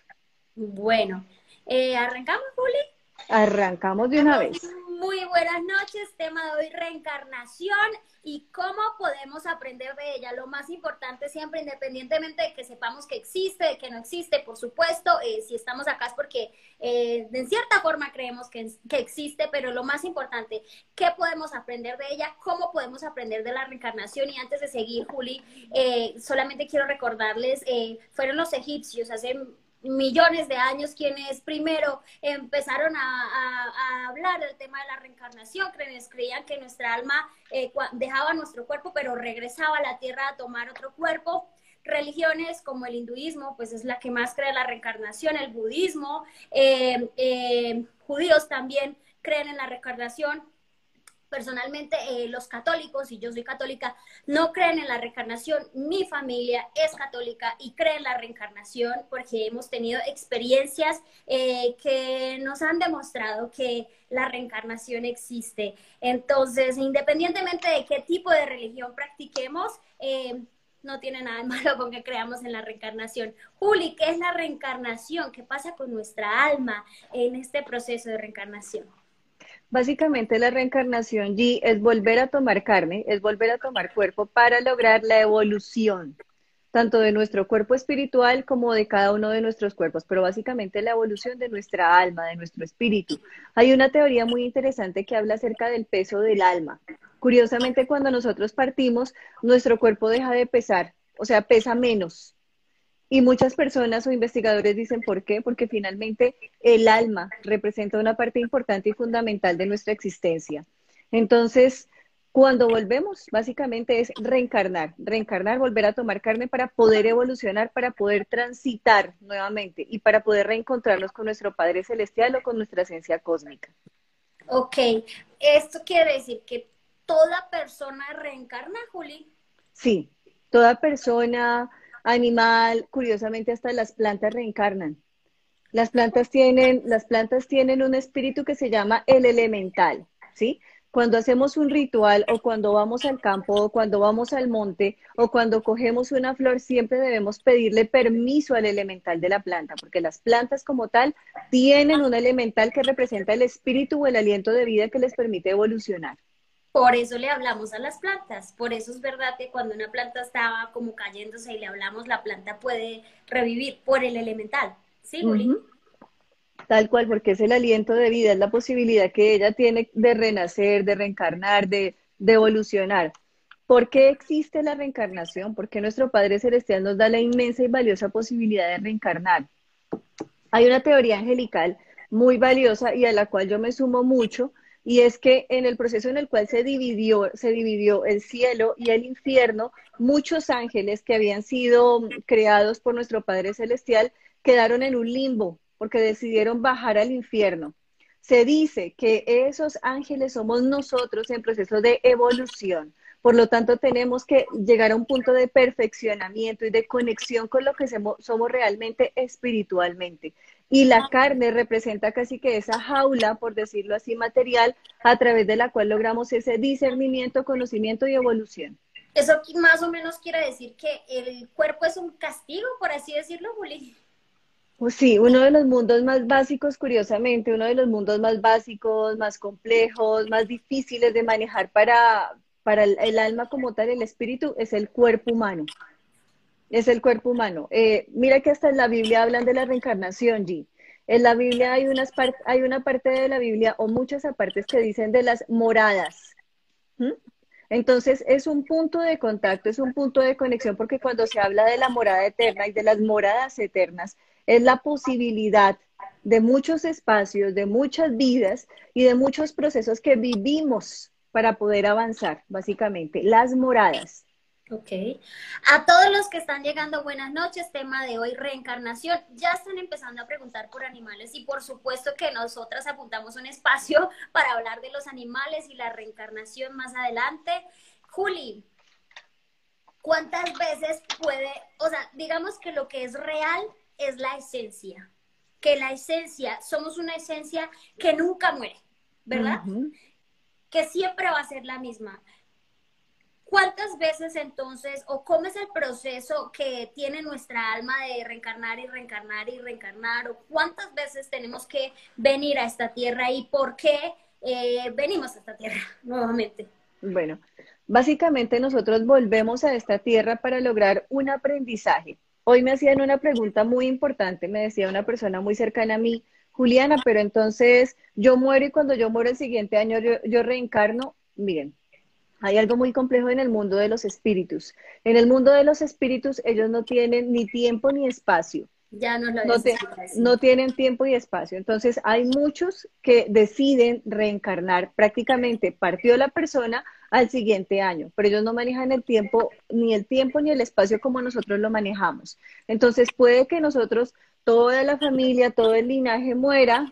Bueno, eh, ¿arrancamos, Juli? Arrancamos de una vez. Muy buenas noches, tema de hoy, reencarnación y cómo podemos aprender de ella. Lo más importante siempre, independientemente de que sepamos que existe, de que no existe, por supuesto, eh, si estamos acá es porque eh, de cierta forma creemos que, que, existe, pero lo más importante, ¿qué podemos aprender de ella? ¿Cómo podemos aprender de la reencarnación? Y antes de seguir, Juli, eh, solamente quiero recordarles, fueron los egipcios hace millones de años quienes primero empezaron a, hablar del tema de la reencarnación, creían que nuestra alma eh, dejaba nuestro cuerpo pero regresaba a la tierra a tomar otro cuerpo. Religiones como el hinduismo, pues es la que más cree la reencarnación, el budismo, eh, eh, judíos también creen en la reencarnación, personalmente eh, los católicos, y yo soy católica, no creen en la reencarnación. Mi familia es católica y cree en la reencarnación porque hemos tenido experiencias eh, que nos han demostrado que la reencarnación existe. Entonces, independientemente de qué tipo de religión practiquemos, eh, no tiene nada de malo con que creamos en la reencarnación. Juli, ¿qué es la reencarnación? ¿Qué pasa con nuestra alma en este proceso de reencarnación? Básicamente la reencarnación, G, es volver a tomar carne, es volver a tomar cuerpo para lograr la evolución, tanto de nuestro cuerpo espiritual como de cada uno de nuestros cuerpos, pero básicamente la evolución de nuestra alma, de nuestro espíritu. Hay una teoría muy interesante que habla acerca del peso del alma. Curiosamente, cuando nosotros partimos, nuestro cuerpo deja de pesar, o sea, pesa menos, y muchas personas o investigadores dicen por qué, porque finalmente el alma representa una parte importante y fundamental de nuestra existencia. Entonces, cuando volvemos, básicamente es reencarnar, reencarnar, volver a tomar carne para poder evolucionar, para poder transitar nuevamente y para poder reencontrarnos con nuestro Padre Celestial o con nuestra esencia cósmica. Ok, esto quiere decir que toda persona reencarna, Juli. Sí, toda persona, animal, curiosamente hasta las plantas reencarnan. Las plantas tienen, las plantas tienen un espíritu que se llama el elemental, ¿sí? Cuando hacemos un ritual o cuando vamos al campo o cuando vamos al monte o cuando cogemos una flor, siempre debemos pedirle permiso al elemental de la planta, porque las plantas como tal tienen un elemental que representa el espíritu o el aliento de vida que les permite evolucionar. Por eso le hablamos a las plantas. Por eso es verdad que cuando una planta estaba como cayéndose y le hablamos, la planta puede revivir por el elemental. ¿Sí, Juli? Tal cual, porque es el aliento de vida, es la posibilidad que ella tiene de renacer, de reencarnar, de, de evolucionar. ¿Por qué existe la reencarnación? Porque nuestro Padre Celestial nos da la inmensa y valiosa posibilidad de reencarnar. Hay una teoría angelical muy valiosa y a la cual yo me sumo mucho, y es que en el proceso en el cual se dividió, se dividió el cielo y el infierno, muchos ángeles que habían sido creados por nuestro Padre Celestial quedaron en un limbo porque decidieron bajar al infierno. Se dice que esos ángeles somos nosotros en proceso de evolución. Por lo tanto, tenemos que llegar a un punto de perfeccionamiento y de conexión con lo que somos realmente espiritualmente. Y la carne representa casi que esa jaula, por decirlo así, material, a través de la cual logramos ese discernimiento, conocimiento y evolución. Eso más o menos quiere decir que el cuerpo es un castigo, por así decirlo, Juli. Pues sí, uno de los mundos más básicos, curiosamente, uno de los mundos más básicos, más complejos, más difíciles de manejar para, para el alma como tal, el espíritu, es el cuerpo humano es el cuerpo humano. Eh, mira que hasta en la Biblia hablan de la reencarnación, G. En la Biblia hay, unas hay una parte de la Biblia o muchas apartes que dicen de las moradas. Entonces es un punto de contacto, es un punto de conexión, porque cuando se habla de la morada eterna y de las moradas eternas, es la posibilidad de muchos espacios, de muchas vidas y de muchos procesos que vivimos para poder avanzar, básicamente, las moradas. Ok. A todos los que están llegando, buenas noches. Tema de hoy, reencarnación. Ya están empezando a preguntar por animales y por supuesto que nosotras apuntamos un espacio [laughs] para hablar de los animales y la reencarnación más adelante. Juli, ¿cuántas veces puede, o sea, digamos que lo que es real es la esencia, que la esencia, somos una esencia que nunca muere, ¿verdad? Que siempre va a ser la misma. ¿Cuántas veces entonces, o cómo es el proceso que tiene nuestra alma de reencarnar y reencarnar y reencarnar, o cuántas veces tenemos que venir a esta tierra y por qué eh, venimos a esta tierra [laughs] nuevamente? Bueno, básicamente nosotros volvemos a esta tierra para lograr un aprendizaje. Hoy me hacían una pregunta muy importante, me decía una persona muy cercana a mí, Juliana, pero entonces yo muero y cuando yo muero el siguiente año yo, yo reencarno. Miren, hay algo muy complejo en el mundo de los espíritus. En el mundo de los espíritus ellos no tienen ni tiempo ni espacio. Ya no lo no, no tienen tiempo y espacio. Entonces hay muchos que deciden reencarnar. Prácticamente partió la persona al siguiente año, pero ellos no manejan el tiempo, ni el tiempo ni el espacio como nosotros lo manejamos. Entonces puede que nosotros, toda la familia, todo el linaje muera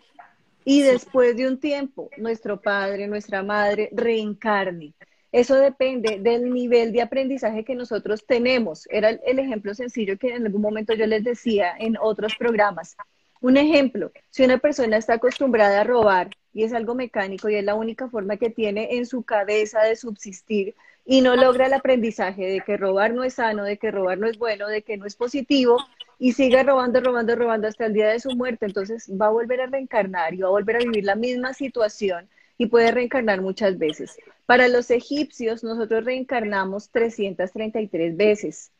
y después de un tiempo nuestro padre, nuestra madre reencarne. Eso depende del nivel de aprendizaje que nosotros tenemos. Era el ejemplo sencillo que en algún momento yo les decía en otros programas. Un ejemplo, si una persona está acostumbrada a robar y es algo mecánico y es la única forma que tiene en su cabeza de subsistir y no logra el aprendizaje de que robar no es sano, de que robar no es bueno, de que no es positivo y sigue robando, robando, robando hasta el día de su muerte, entonces va a volver a reencarnar y va a volver a vivir la misma situación y puede reencarnar muchas veces. Para los egipcios, nosotros reencarnamos 333 veces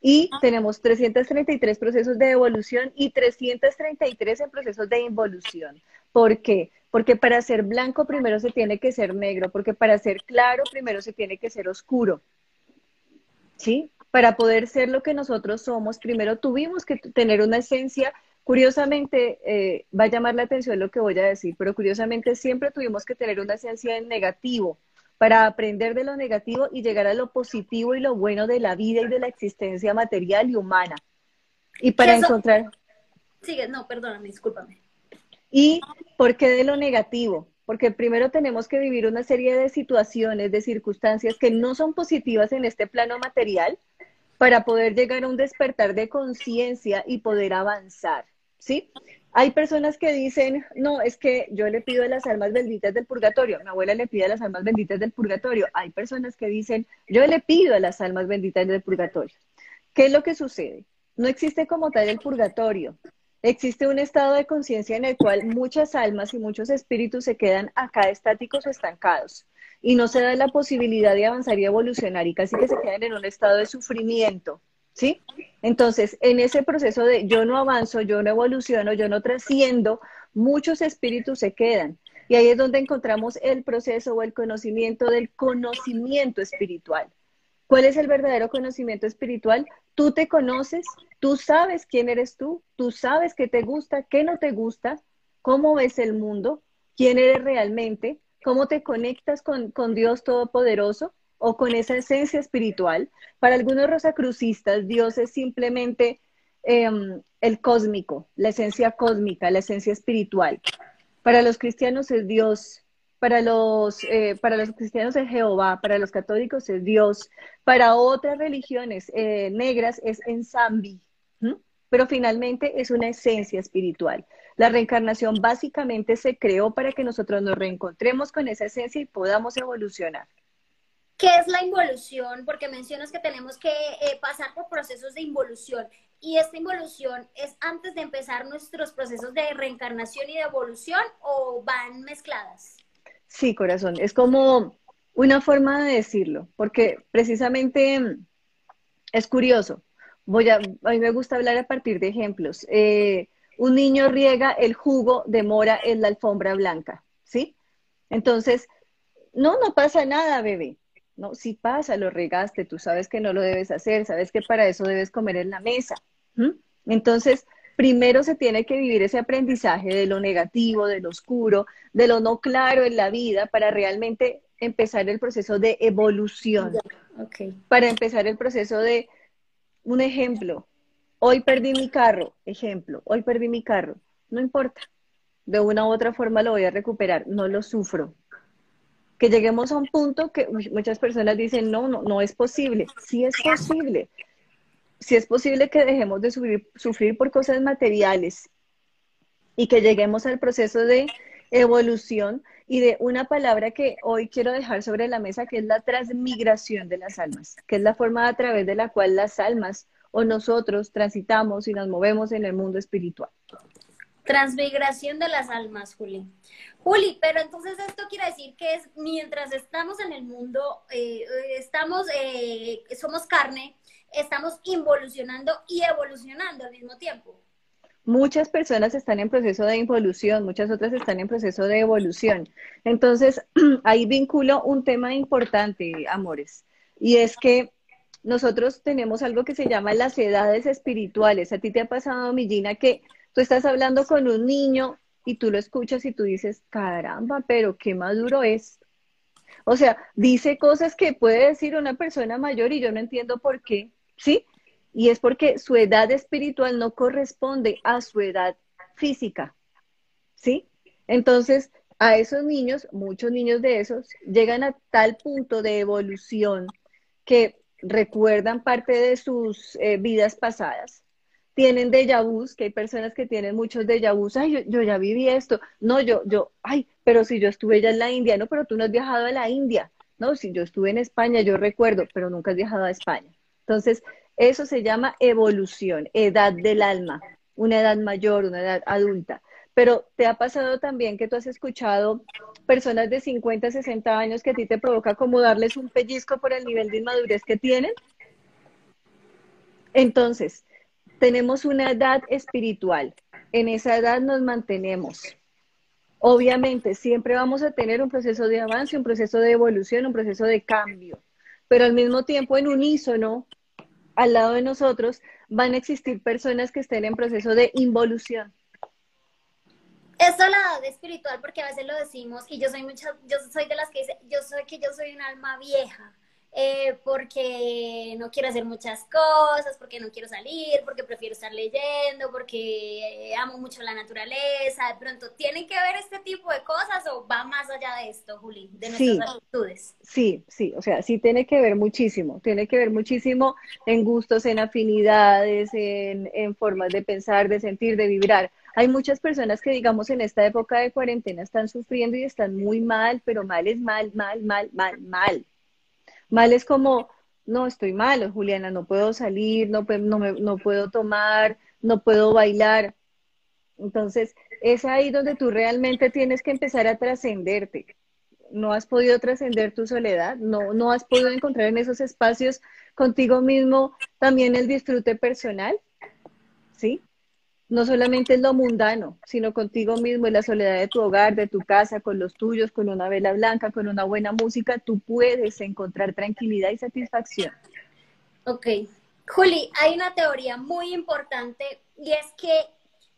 y tenemos 333 procesos de evolución y 333 en procesos de involución. ¿Por qué? Porque para ser blanco primero se tiene que ser negro, porque para ser claro primero se tiene que ser oscuro. ¿Sí? Para poder ser lo que nosotros somos, primero tuvimos que tener una esencia Curiosamente, eh, va a llamar la atención lo que voy a decir, pero curiosamente siempre tuvimos que tener una esencia en negativo para aprender de lo negativo y llegar a lo positivo y lo bueno de la vida y de la existencia material y humana. Y para encontrar... Sigue, no, perdóname, discúlpame. ¿Y por qué de lo negativo? Porque primero tenemos que vivir una serie de situaciones, de circunstancias que no son positivas en este plano material para poder llegar a un despertar de conciencia y poder avanzar. ¿Sí? Hay personas que dicen, no, es que yo le pido a las almas benditas del purgatorio, mi abuela le pide a las almas benditas del purgatorio. Hay personas que dicen, yo le pido a las almas benditas del purgatorio. ¿Qué es lo que sucede? No existe como tal el purgatorio. Existe un estado de conciencia en el cual muchas almas y muchos espíritus se quedan acá estáticos o estancados y no se da la posibilidad de avanzar y evolucionar y casi que se quedan en un estado de sufrimiento, ¿sí? Entonces, en ese proceso de yo no avanzo, yo no evoluciono, yo no trasciendo, muchos espíritus se quedan. Y ahí es donde encontramos el proceso o el conocimiento del conocimiento espiritual. ¿Cuál es el verdadero conocimiento espiritual? Tú te conoces, tú sabes quién eres tú, tú sabes qué te gusta, qué no te gusta, cómo ves el mundo, quién eres realmente, cómo te conectas con, Dios Todopoderoso o con esa esencia espiritual. Para algunos rosacrucistas, Dios es simplemente em, el cósmico, la esencia cósmica, la esencia espiritual. Para los cristianos es Dios para los, eh, para los cristianos es Jehová, para los católicos es Dios, para otras religiones eh, negras es Ensambi, pero finalmente es una esencia espiritual. La reencarnación básicamente se creó para que nosotros nos reencontremos con esa esencia y podamos evolucionar. ¿Qué es la involución? Porque mencionas que tenemos que eh, pasar por procesos de involución. ¿Y esta involución es antes de empezar nuestros procesos de reencarnación y de evolución o van mezcladas? Sí, corazón, es como una forma de decirlo, porque precisamente mm, es curioso. Voy a, a mí me gusta hablar a partir de ejemplos. Eh, un niño riega el jugo de mora en la alfombra blanca, ¿sí? Entonces, no, no pasa nada, bebé. No, si pasa, lo regaste, tú sabes que no lo debes hacer, sabes que para eso debes comer en la mesa. Entonces, primero se tiene que vivir ese aprendizaje de lo negativo, de lo oscuro, de lo no claro en la vida para realmente empezar el proceso de evolución. Para empezar el proceso de, un ejemplo, hoy perdí mi carro, ejemplo, hoy perdí mi carro, no importa, de una u otra forma lo voy a recuperar, no lo sufro. Que lleguemos a un punto que muchas personas dicen, no, no, no es posible. Sí es posible si es posible que dejemos de sufrir, por cosas materiales y que lleguemos al proceso de evolución y de una palabra que hoy quiero dejar sobre la mesa, que es la transmigración de las almas, que es la forma a través de la cual las almas o nosotros transitamos y nos movemos en el mundo espiritual. Transmigración de las almas, Juli. Juli, pero entonces esto quiere decir que es mientras estamos en el mundo, eh, estamos, eh, somos carne, estamos involucionando y evolucionando al mismo tiempo. Muchas personas están en proceso de involución, muchas otras están en proceso de evolución. Entonces, [clears throat] ahí vinculo un tema importante, amores, y es que nosotros tenemos algo que se llama las edades espirituales. A ti te ha pasado, Millina, que tú estás hablando con un niño y tú lo escuchas y tú dices, caramba, pero qué maduro es. O sea, dice cosas que puede decir una persona mayor y yo no entiendo por qué. ¿sí? Y es porque su edad espiritual no corresponde a su edad física, ¿sí? Entonces, a esos niños, muchos niños de esos, llegan a tal punto de evolución que recuerdan parte de sus eh, vidas pasadas. Tienen déjà vus, que hay personas que tienen muchos déjà vus. Ay, yo, yo, ya viví esto. No, yo, yo, ay, pero si yo estuve ya en la India, no, pero tú no has viajado a la India. No, si yo estuve en España, yo recuerdo, pero nunca has viajado a España. Entonces, eso se llama evolución, edad del alma, una edad mayor, una edad adulta. Pero ¿te ha pasado también que tú has escuchado personas de 50, 60 años que a ti te provoca como darles un pellizco por el nivel de inmadurez que tienen? Entonces, tenemos una edad espiritual. En esa edad nos mantenemos. Obviamente, siempre vamos a tener un proceso de avance, un proceso de evolución, un proceso de cambio pero al mismo tiempo en unísono, al lado de nosotros, van a existir personas que estén en proceso de involución. Esto la de espiritual, porque a veces lo decimos, y yo soy mucha, yo soy de las que dice, yo soy que yo soy un alma vieja. Eh, porque no quiero hacer muchas cosas, porque no quiero salir, porque prefiero estar leyendo, porque amo mucho la naturaleza. De pronto, ¿tienen que ver este tipo de cosas o va más allá de esto, Juli, de nuestras sí, actitudes? Sí, sí, o sea, sí tiene que ver muchísimo, tiene que ver muchísimo en gustos, en afinidades, en, en formas de pensar, de sentir, de vibrar. Hay muchas personas que, digamos, en esta época de cuarentena están sufriendo y están muy mal, pero mal es mal, mal, mal, mal, mal. Mal es como, no, estoy malo, Juliana, no puedo salir, no, no, me, no puedo tomar, no puedo bailar. Entonces, es ahí donde tú realmente tienes que empezar a trascenderte. No has podido trascender tu soledad, no, no has podido encontrar en esos espacios contigo mismo también el disfrute personal, ¿sí? No solamente es lo mundano, sino contigo mismo, en la soledad de tu hogar, de tu casa, con los tuyos, con una vela blanca, con una buena música, tú puedes encontrar tranquilidad y satisfacción. Ok. Juli, hay una teoría muy importante y es que,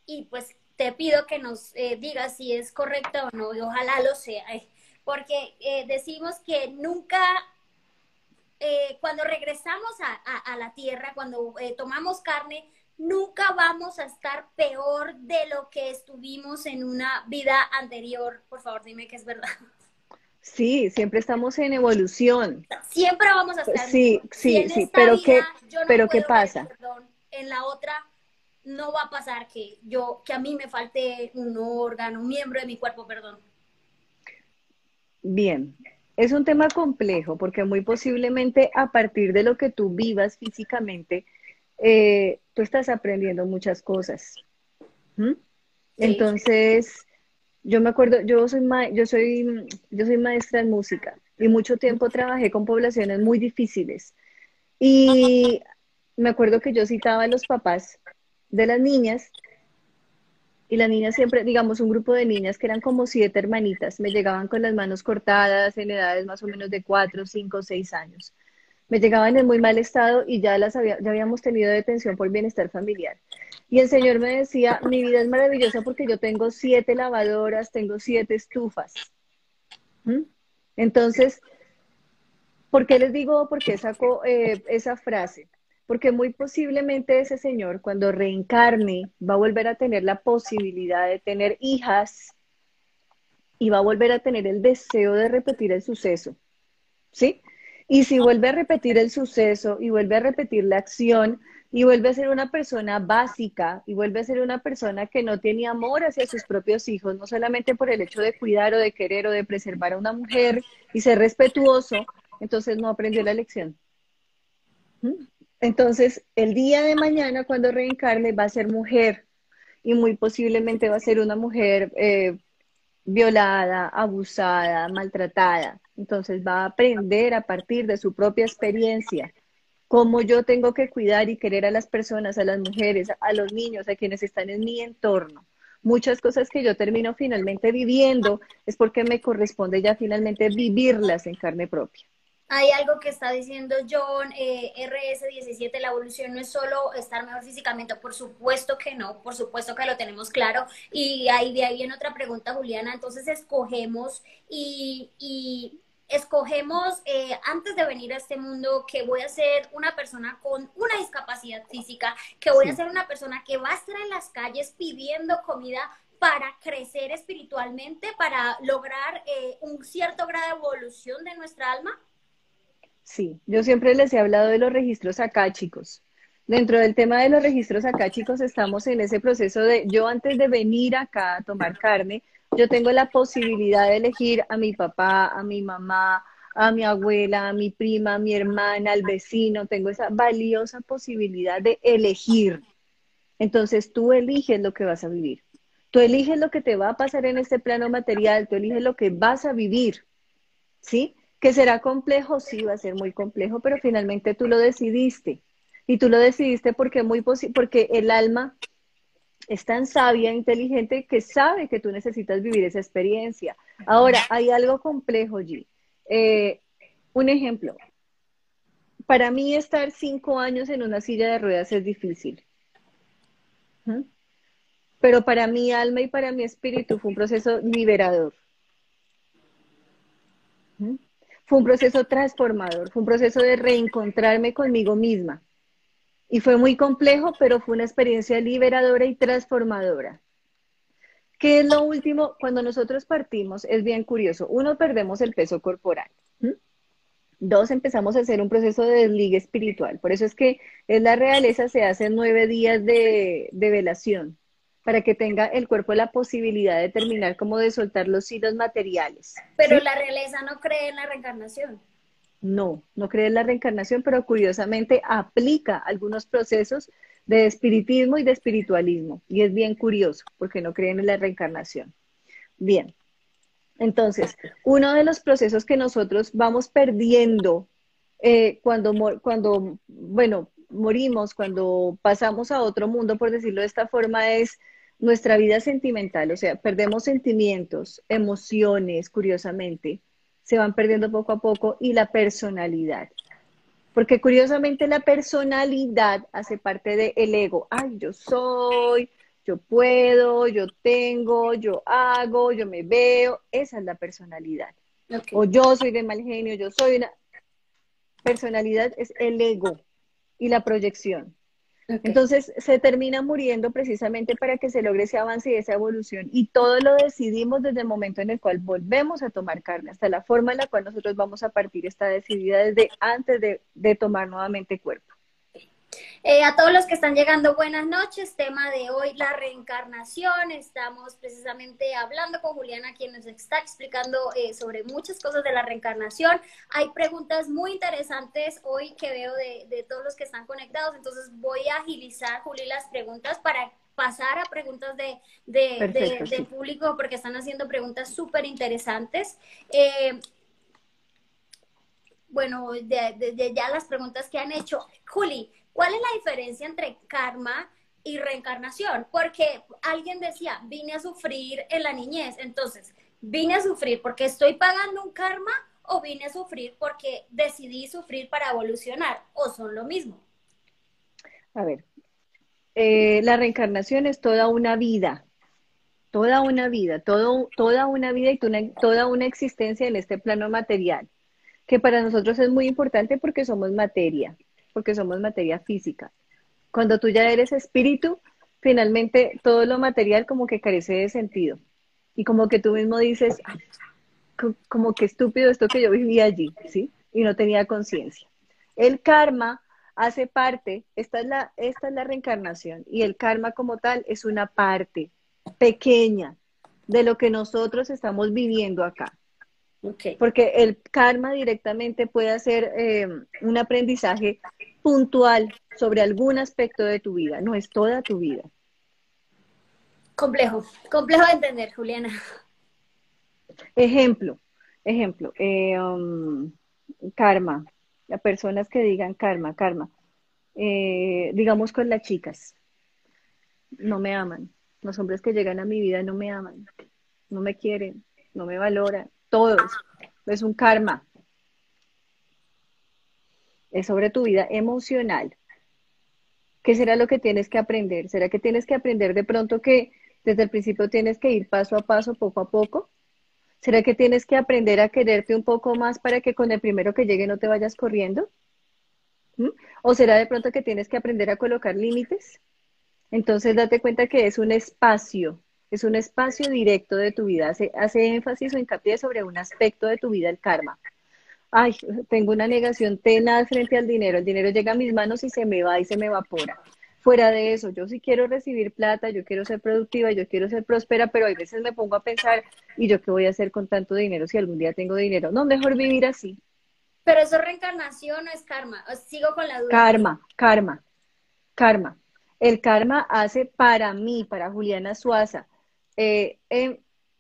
y pues te pido que nos eh, digas si es correcta o no, y ojalá lo sea, eh, porque eh, decimos que nunca cuando regresamos a, la tierra, cuando tomamos carne, nunca vamos a estar peor de lo que estuvimos en una vida anterior. Por favor, dime que es verdad. Sí, siempre estamos en evolución. Siempre vamos a estar. Sí, sí, sí, pero qué, pero qué pasa. en la otra no va a pasar que yo, que a mí me falte un órgano, un miembro de mi cuerpo, perdón. Bien, es un tema complejo porque muy posiblemente a partir de lo que tú vivas físicamente, eh, tú estás aprendiendo muchas cosas. ¿Mm? Entonces, yo me acuerdo, yo soy, yo, soy, yo soy maestra en música y mucho tiempo trabajé con poblaciones muy difíciles. Y me acuerdo que yo citaba a los papás de las niñas y las niñas siempre, digamos, un grupo de niñas que eran como siete hermanitas, me llegaban con las manos cortadas en edades más o menos de cuatro, cinco, seis años. Me llegaban en muy mal estado y ya las había, ya habíamos tenido detención por bienestar familiar. Y el Señor me decía, mi vida es maravillosa porque yo tengo siete lavadoras, tengo siete estufas. ¿Mm? Entonces, ¿por qué les digo, por qué saco eh, esa frase? porque muy posiblemente ese señor cuando reencarne va a volver a tener la posibilidad de tener hijas y va a volver a tener el deseo de repetir el suceso. ¿Sí? Y si vuelve a repetir el suceso y vuelve a repetir la acción y vuelve a ser una persona básica y vuelve a ser una persona que no tiene amor hacia sus propios hijos, no solamente por el hecho de cuidar o de querer o de preservar a una mujer y ser respetuoso, entonces no aprendió la lección. ¿Mm? Entonces, el día de mañana, cuando reencarne, va a ser mujer y muy posiblemente va a ser una mujer eh, violada, abusada, maltratada. Entonces, va a aprender a partir de su propia experiencia cómo yo tengo que cuidar y querer a las personas, a las mujeres, a los niños, a quienes están en mi entorno. Muchas cosas que yo termino finalmente viviendo es porque me corresponde ya finalmente vivirlas en carne propia. Hay algo que está diciendo John, eh, RS17, la evolución no es solo estar mejor físicamente, por supuesto que no, por supuesto que lo tenemos claro. Y ahí de ahí viene otra pregunta, Juliana, entonces escogemos y, y escogemos eh, antes de venir a este mundo que voy a ser una persona con una discapacidad física, que voy a ser una persona que va a estar en las calles pidiendo comida para crecer espiritualmente, para lograr eh, un cierto grado de evolución de nuestra alma. Sí, yo siempre les he hablado de los registros acá, chicos. Dentro del tema de los registros acá, chicos, estamos en ese proceso de yo antes de venir acá a tomar carne, yo tengo la posibilidad de elegir a mi papá, a mi mamá, a mi abuela, a mi prima, a mi hermana, al vecino, tengo esa valiosa posibilidad de elegir. Entonces tú eliges lo que vas a vivir. Tú eliges lo que te va a pasar en este plano material, tú eliges lo que vas a vivir. ¿Sí? ¿Que será complejo? Sí, va a ser muy complejo, pero finalmente tú lo decidiste. Y tú lo decidiste porque, muy porque el alma es tan sabia, e inteligente, que sabe que tú necesitas vivir esa experiencia. Ahora, hay algo complejo, G. Eh, un ejemplo. Para mí estar cinco años en una silla de ruedas es difícil. Pero para mi alma y para mi espíritu fue un proceso liberador. Fue un proceso transformador, fue un proceso de reencontrarme conmigo misma. Y fue muy complejo, pero fue una experiencia liberadora y transformadora. ¿Qué es lo último? Cuando nosotros partimos, es bien curioso. Uno, perdemos el peso corporal. Dos, empezamos a hacer un proceso de desligue espiritual. Por eso es que en la realeza se hacen nueve días de, de velación para que tenga el cuerpo la posibilidad de terminar como de soltar los hilos materiales. Pero la realeza no cree en la reencarnación. No, no cree en la reencarnación, pero curiosamente aplica algunos procesos de espiritismo y de espiritualismo. Y es bien curioso, porque no creen en la reencarnación. Bien, entonces, uno de los procesos que nosotros vamos perdiendo eh, cuando, cuando, bueno, morimos, cuando pasamos a otro mundo, por decirlo de esta forma, es nuestra vida sentimental, o sea, perdemos sentimientos, emociones, curiosamente, se van perdiendo poco a poco, y la personalidad. Porque curiosamente la personalidad hace parte del ego. Ay, yo soy, yo puedo, yo tengo, yo hago, yo me veo. Esa es la personalidad. O yo soy de mal genio, yo soy una... Personalidad es el ego y la proyección. Entonces se termina muriendo precisamente para que se logre ese avance y esa evolución. Y todo lo decidimos desde el momento en el cual volvemos a tomar carne, hasta la forma en la cual nosotros vamos a partir está decidida desde antes de tomar nuevamente cuerpo. Eh, a todos los que están llegando, buenas noches. Tema de hoy, la reencarnación. Estamos precisamente hablando con Juliana, quien nos está explicando eh, sobre muchas cosas de la reencarnación. Hay preguntas muy interesantes hoy que veo de, todos los que están conectados. Entonces voy a agilizar, Juli, las preguntas para pasar a preguntas de, del público porque están haciendo preguntas súper interesantes. Eh, bueno, de, ya las preguntas que han hecho. Juli, ¿Cuál es la diferencia entre karma y reencarnación? Porque alguien decía, vine a sufrir en la niñez. Entonces, ¿vine a sufrir porque estoy pagando un karma o vine a sufrir porque decidí sufrir para evolucionar? ¿O son lo mismo? A ver, eh, la reencarnación es toda una vida, toda una vida, todo, toda una vida y toda una existencia en este plano material, que para nosotros es muy importante porque somos materia porque somos materia física. Cuando tú ya eres espíritu, finalmente todo lo material como que carece de sentido. Y como que tú mismo dices, como que estúpido esto que yo vivía allí, ¿sí? Y no tenía conciencia. El karma hace parte, esta es, la, esta es la reencarnación, y el karma como tal es una parte pequeña de lo que nosotros estamos viviendo acá. Porque el karma directamente puede hacer eh, un aprendizaje puntual sobre algún aspecto de tu vida, no es toda tu vida. Complejo, complejo de entender, Juliana. Ejemplo, ejemplo, eh, um, karma, las personas que digan karma, karma, eh, digamos con las chicas, no me aman, los hombres que llegan a mi vida no me aman, no me quieren, no me valoran, todo Es un karma. Es sobre tu vida emocional. ¿Qué será lo que tienes que aprender? ¿Será que tienes que aprender de pronto que desde el principio tienes que ir paso a paso, poco a poco? ¿Será que tienes que aprender a quererte un poco más para que con el primero que llegue no te vayas corriendo? ¿Mm? ¿O será de pronto que tienes que aprender a colocar límites? Entonces date cuenta que es un espacio es un espacio directo de tu vida, hace, énfasis o hincapié sobre un aspecto de tu vida, el karma. Ay, tengo una negación tenaz frente al dinero, el dinero llega a mis manos y se me va y se me evapora. Fuera de eso, yo sí quiero recibir plata, yo quiero ser productiva, yo quiero ser próspera, pero a veces me pongo a pensar, ¿y yo qué voy a hacer con tanto dinero si algún día tengo dinero? No, mejor vivir así. Pero eso es reencarnación o es karma. Sigo con la duda. Karma, karma, karma. El karma hace para mí, para Juliana Suaza, eh,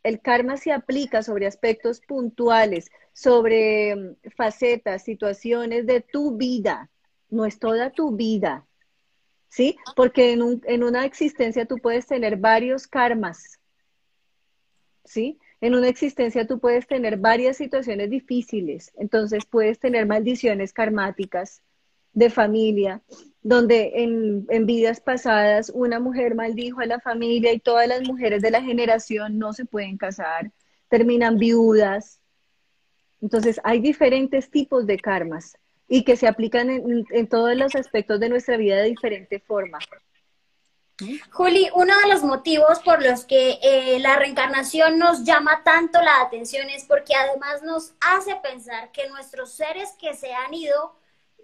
el karma se aplica sobre aspectos puntuales, sobre mm, facetas, situaciones de tu vida, no es toda tu vida, ¿sí? Porque en, en una existencia tú puedes tener varios karmas, ¿sí? En una existencia tú puedes tener varias situaciones difíciles, entonces puedes tener maldiciones karmáticas de familia, donde en, vidas pasadas una mujer maldijo a la familia y todas las mujeres de la generación no se pueden casar, terminan viudas. Entonces hay diferentes tipos de karmas y que se aplican en, todos los aspectos de nuestra vida de diferente forma. Juli, uno de los motivos por los que eh, la reencarnación nos llama tanto la atención es porque además nos hace pensar que nuestros seres que se han ido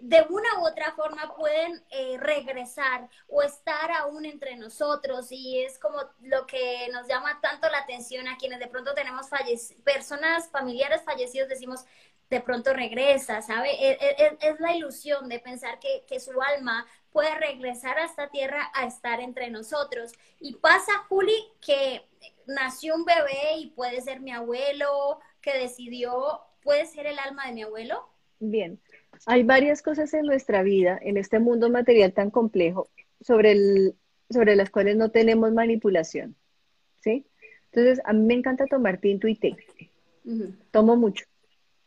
de una u otra forma pueden eh, regresar o estar aún entre nosotros y es como lo que nos llama tanto la atención a quienes de pronto tenemos personas familiares fallecidos, decimos, de pronto regresa, ¿sabe? Es, e, e, es, la ilusión de pensar que, que, su alma puede regresar a esta tierra a estar entre nosotros. Y pasa, Juli, que nació un bebé y puede ser mi abuelo, que decidió, puede ser el alma de mi abuelo. Bien, hay varias cosas en nuestra vida, en este mundo material tan complejo, sobre, el, sobre las cuales no tenemos manipulación. ¿Sí? Entonces, a mí me encanta tomar tinto y té. Tomo mucho.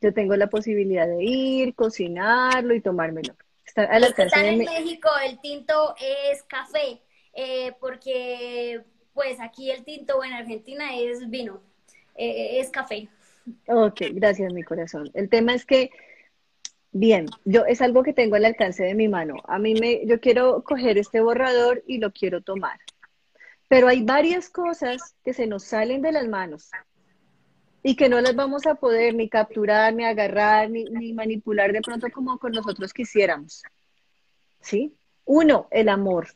Yo tengo la posibilidad de ir, cocinarlo y tomármelo. Está al en México el tinto es café, eh, porque pues aquí el tinto en Argentina es vino, eh, es café. Ok, gracias mi corazón. El tema es que Bien, yo es algo que tengo al alcance de mi mano. A mí me, yo quiero coger este borrador y lo quiero tomar. Pero hay varias cosas que se nos salen de las manos y que no las vamos a poder ni capturar, ni agarrar, ni, ni manipular de pronto como con nosotros quisiéramos. ¿Sí? Uno, el amor.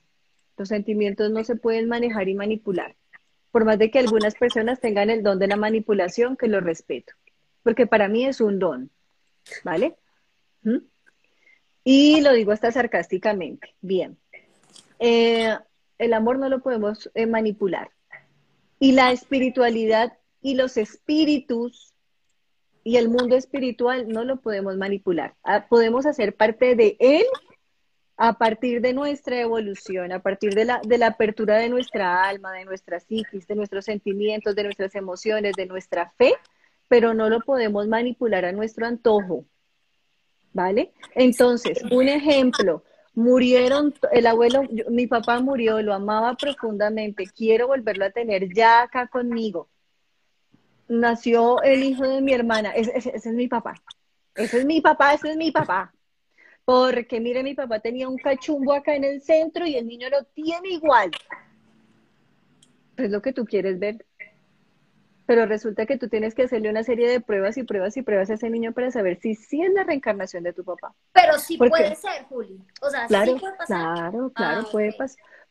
Los sentimientos no se pueden manejar y manipular. Por más de que algunas personas tengan el don de la manipulación, que lo respeto. Porque para mí es un don. ¿Vale? Y lo digo hasta sarcásticamente. Bien. Eh, el amor no lo podemos eh, manipular. Y la espiritualidad y los espíritus y el mundo espiritual no lo podemos manipular. Ah, podemos hacer parte de él a partir de nuestra evolución, a partir de la, de la apertura de nuestra alma, de nuestra psiquis, de nuestros sentimientos, de nuestras emociones, de nuestra fe, pero no lo podemos manipular a nuestro antojo. ¿Vale? Entonces, un ejemplo, murieron, el abuelo, mi papá murió, lo amaba profundamente, quiero volverlo a tener ya acá conmigo. Nació el hijo de mi hermana, ese, es mi papá, ese es mi papá, ese es mi papá. Porque mire, mi papá tenía un cachumbo acá en el centro y el niño lo tiene igual. Es lo que tú quieres ver pero resulta que tú tienes que hacerle una serie de pruebas y pruebas y pruebas a ese niño para saber si sí es la reencarnación de tu papá. Pero sí puede ser, Juli. O sea, claro, sí puede pasar. Claro, claro, ah, puede,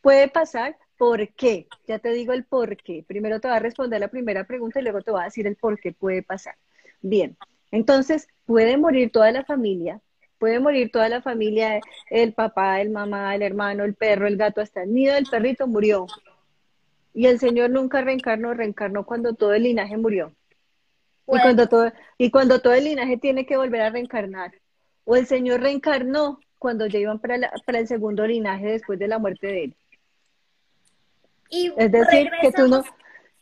puede pasar. ¿Por qué? Ya te digo el por qué. Primero te voy a responder la primera pregunta y luego te voy a decir el por qué puede pasar. Bien, entonces puede morir toda la familia, puede morir toda la familia, el papá, el mamá, el hermano, el perro, el gato, hasta el nido del perrito murió. Y el Señor nunca reencarnó, reencarnó cuando todo el linaje murió. Y, cuando todo, y cuando todo el linaje tiene que volver a reencarnar. O el Señor reencarnó cuando ya iban para, para el segundo linaje después de la muerte de él. Y es decir, que tú no,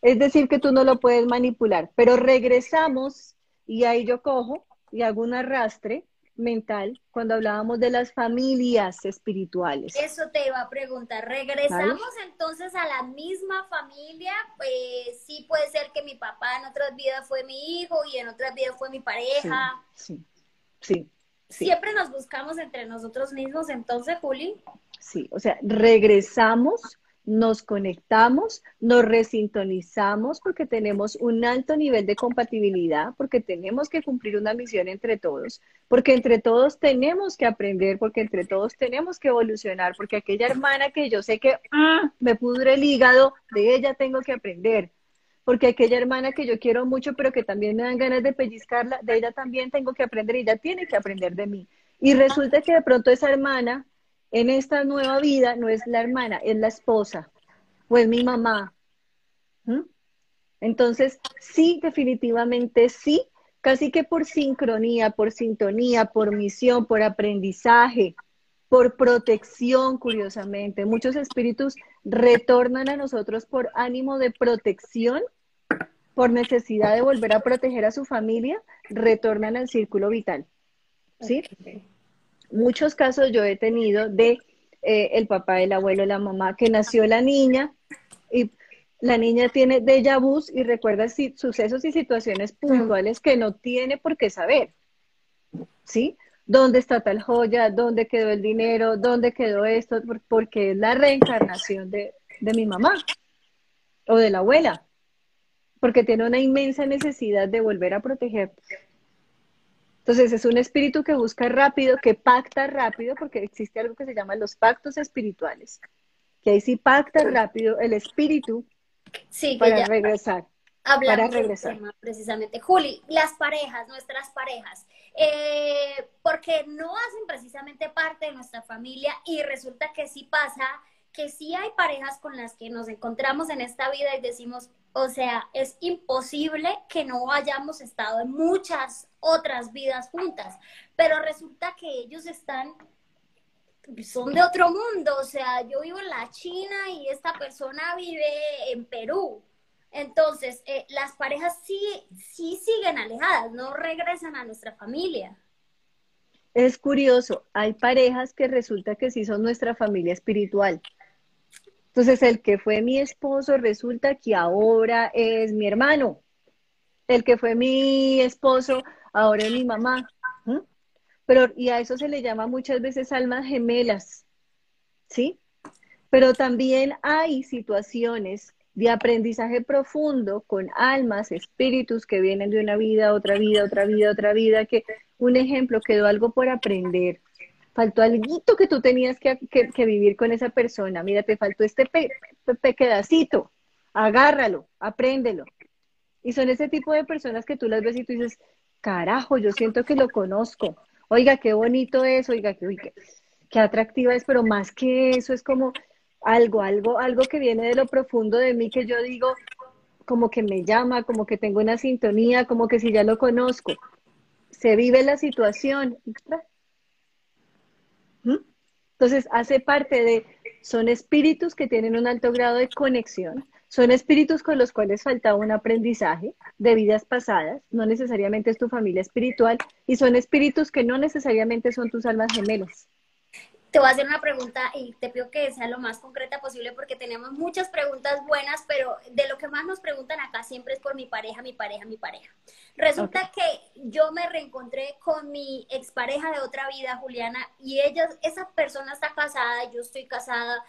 es decir, que tú no lo puedes manipular. Pero regresamos y ahí yo cojo y hago un arrastre mental cuando hablábamos de las familias espirituales. Eso te iba a preguntar. ¿Regresamos entonces a la misma familia? Pues sí puede ser que mi papá en otras vidas fue mi hijo y en otras vidas fue mi pareja. Sí, sí, sí. Siempre nos buscamos entre nosotros mismos, entonces, Juli. Sí, o sea, regresamos nos conectamos, nos resintonizamos porque tenemos un alto nivel de compatibilidad, porque tenemos que cumplir una misión entre todos, porque entre todos tenemos que aprender, porque entre todos tenemos que evolucionar, porque aquella hermana que yo sé que ah, me pudre el hígado, de ella tengo que aprender, porque aquella hermana que yo quiero mucho, pero que también me dan ganas de pellizcarla, de ella también tengo que aprender y ella tiene que aprender de mí. Y resulta que de pronto esa hermana en esta nueva vida no es la hermana, es la esposa o es mi mamá. ¿Mm? Entonces, sí, definitivamente sí, casi que por sincronía, por sintonía, por misión, por aprendizaje, por protección, curiosamente. Muchos espíritus retornan a nosotros por ánimo de protección, por necesidad de volver a proteger a su familia, retornan al círculo vital. ¿Sí? Muchos casos yo he tenido de eh, el papá, el abuelo, la mamá, que nació la niña y la niña tiene déjà vu y recuerda sucesos y situaciones puntuales que no tiene por qué saber. ¿Sí? ¿Dónde está tal joya? ¿Dónde quedó el dinero? ¿Dónde quedó esto? Porque es la reencarnación de, de mi mamá o de la abuela. Porque tiene una inmensa necesidad de volver a proteger Entonces es un espíritu que busca rápido, que pacta rápido, porque existe algo que se llama los pactos espirituales, que ahí sí pacta rápido el espíritu sí, para regresar. para regresar. precisamente. Juli, las parejas, nuestras parejas, eh, porque no hacen precisamente parte de nuestra familia y resulta que sí pasa que sí hay parejas con las que nos encontramos en esta vida y decimos, o sea, es imposible que no hayamos estado en muchas otras vidas juntas, pero resulta que ellos están, son de otro mundo, o sea, yo vivo en la China y esta persona vive en Perú. Entonces, eh, las parejas sí, sí siguen alejadas, no regresan a nuestra familia. Es curioso, hay parejas que resulta que sí son nuestra familia espiritual, entonces, el que fue mi esposo resulta que ahora es mi hermano. El que fue mi esposo ahora es mi mamá. Pero, y a eso se le llama muchas veces almas gemelas. ¿Sí? Pero también hay situaciones de aprendizaje profundo con almas, espíritus que vienen de una vida, otra vida, otra vida, otra vida, que un ejemplo quedó algo por aprender faltó algo que tú tenías que, vivir con esa persona. Mira, te faltó este pe, pedacito. Agárralo, apréndelo. Y son ese tipo de personas que tú las ves y tú dices, carajo, yo siento que lo conozco. Oiga, qué bonito es, oiga, qué, qué atractiva es, pero más que eso es como algo, algo, algo que viene de lo profundo de mí que yo digo, como que me llama, como que tengo una sintonía, como que si ya lo conozco. Se vive la situación, entonces, hace parte de, son espíritus que tienen un alto grado de conexión, son espíritus con los cuales faltaba un aprendizaje de vidas pasadas, no necesariamente es tu familia espiritual, y son espíritus que no necesariamente son tus almas gemelas te voy a hacer una pregunta y te pido que sea lo más concreta posible porque tenemos muchas preguntas buenas, pero de lo que más nos preguntan acá siempre es por mi pareja, mi pareja, mi pareja. Resulta que yo me reencontré con mi expareja de otra vida, Juliana, y ella, esa persona está casada, yo estoy casada,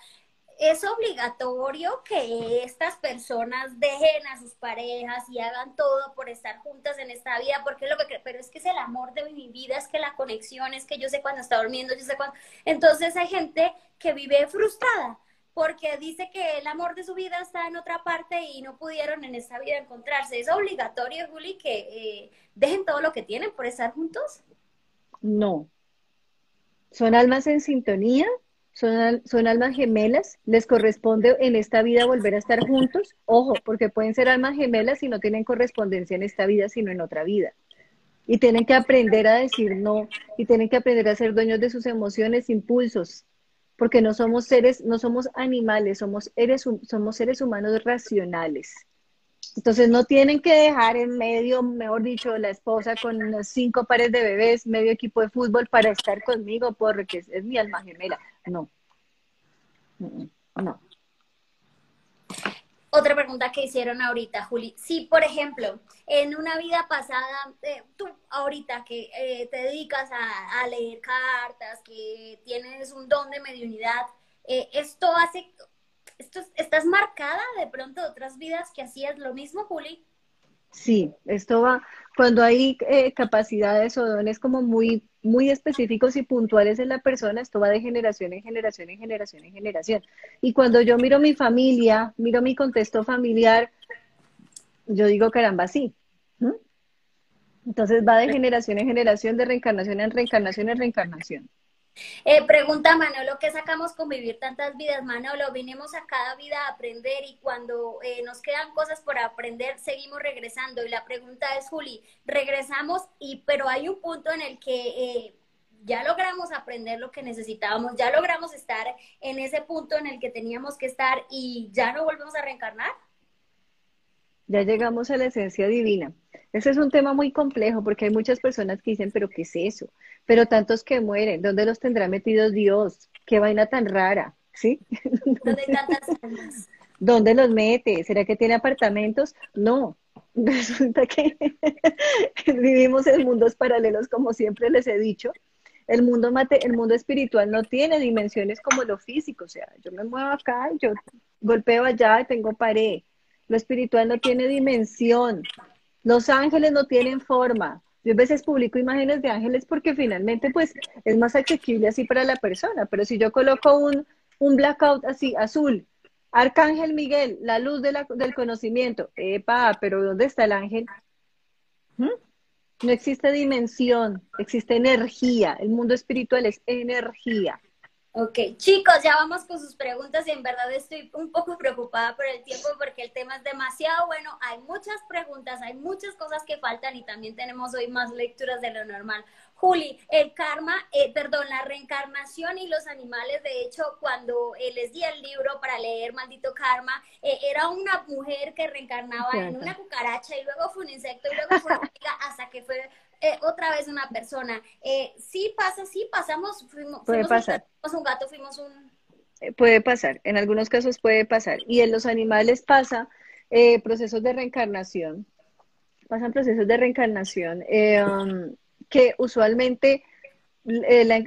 es obligatorio que estas personas dejen a sus parejas y hagan todo por estar juntas en esta vida, porque es lo que pero es que es el amor de mi vida, es que la conexión, es que yo sé cuando está durmiendo, yo sé cuando. Entonces hay gente que vive frustrada porque dice que el amor de su vida está en otra parte y no pudieron en esta vida encontrarse. ¿Es obligatorio, Juli, que eh, dejen todo lo que tienen por estar juntos? No. Son almas en sintonía son, almas gemelas, les corresponde en esta vida volver a estar juntos. Ojo, porque pueden ser almas gemelas y no tienen correspondencia en esta vida, sino en otra vida. Y tienen que aprender a decir no, y tienen que aprender a ser dueños de sus emociones, impulsos, porque no somos seres, no somos animales, somos seres, somos seres humanos racionales. Entonces no tienen que dejar en medio, mejor dicho, la esposa con cinco pares de bebés, medio equipo de fútbol para estar conmigo porque es, mi alma gemela. No. No. Otra pregunta que hicieron ahorita, Juli. Si, por ejemplo, en una vida pasada, eh, tú ahorita que eh, te dedicas a, leer cartas, que tienes un don de mediunidad, eh, ¿esto hace esto, ¿estás marcada de pronto de otras vidas que hacías lo mismo, Juli? Sí, esto va, cuando hay eh, capacidades o dones como muy, muy específicos y puntuales en la persona, esto va de generación en generación en generación en generación. Y cuando yo miro mi familia, miro mi contexto familiar, yo digo, caramba, sí. Entonces va de generación en generación, de reencarnación en reencarnación en reencarnación. Eh, pregunta Manolo, ¿qué sacamos con vivir tantas vidas? Manolo, vinimos a cada vida a aprender y cuando eh, nos quedan cosas por aprender, seguimos regresando. Y la pregunta es, Juli, regresamos, y pero hay un punto en el que eh, ya logramos aprender lo que necesitábamos, ya logramos estar en ese punto en el que teníamos que estar y ya no volvemos a reencarnar ya llegamos a la esencia divina. Ese es un tema muy complejo porque hay muchas personas que dicen, pero ¿qué es eso? Pero tantos que mueren, ¿dónde los tendrá metidos Dios? ¿Qué vaina tan rara? ¿Sí? ¿Dónde tantas [laughs] ¿Dónde los mete? ¿Será que tiene apartamentos? No. [laughs] Resulta que [laughs] vivimos en mundos paralelos, como siempre les he dicho. El mundo, mate, el mundo espiritual no tiene dimensiones como lo físico. O sea, yo me muevo acá, yo golpeo allá, y tengo pared lo espiritual no tiene dimensión. Los ángeles no tienen forma. Yo a veces publico imágenes de ángeles porque finalmente pues es más accesible así para la persona, pero si yo coloco un, un blackout así azul, Arcángel Miguel, la luz de la, del conocimiento, epa, pero ¿dónde está el ángel? ¿Mm? No existe dimensión, existe energía, el mundo espiritual es energía. Ok, chicos, ya vamos con sus preguntas y en verdad estoy un poco preocupada por el tiempo porque el tema es demasiado bueno. Hay muchas preguntas, hay muchas cosas que faltan y también tenemos hoy más lecturas de lo normal. Juli, el karma, eh, perdón, la reencarnación y los animales, de hecho, cuando eh, les di el libro para leer Maldito Karma, eh, era una mujer que reencarnaba en una cucaracha y luego fue un insecto y luego fue una [laughs] amiga hasta que fue otra vez una persona. sí pasa, sí pasamos, fuimos, puede pasar. Un, un gato, fuimos un... Puede pasar, en algunos casos puede pasar. Y en los animales pasa procesos de reencarnación, pasan procesos de reencarnación. Um, que usualmente eh,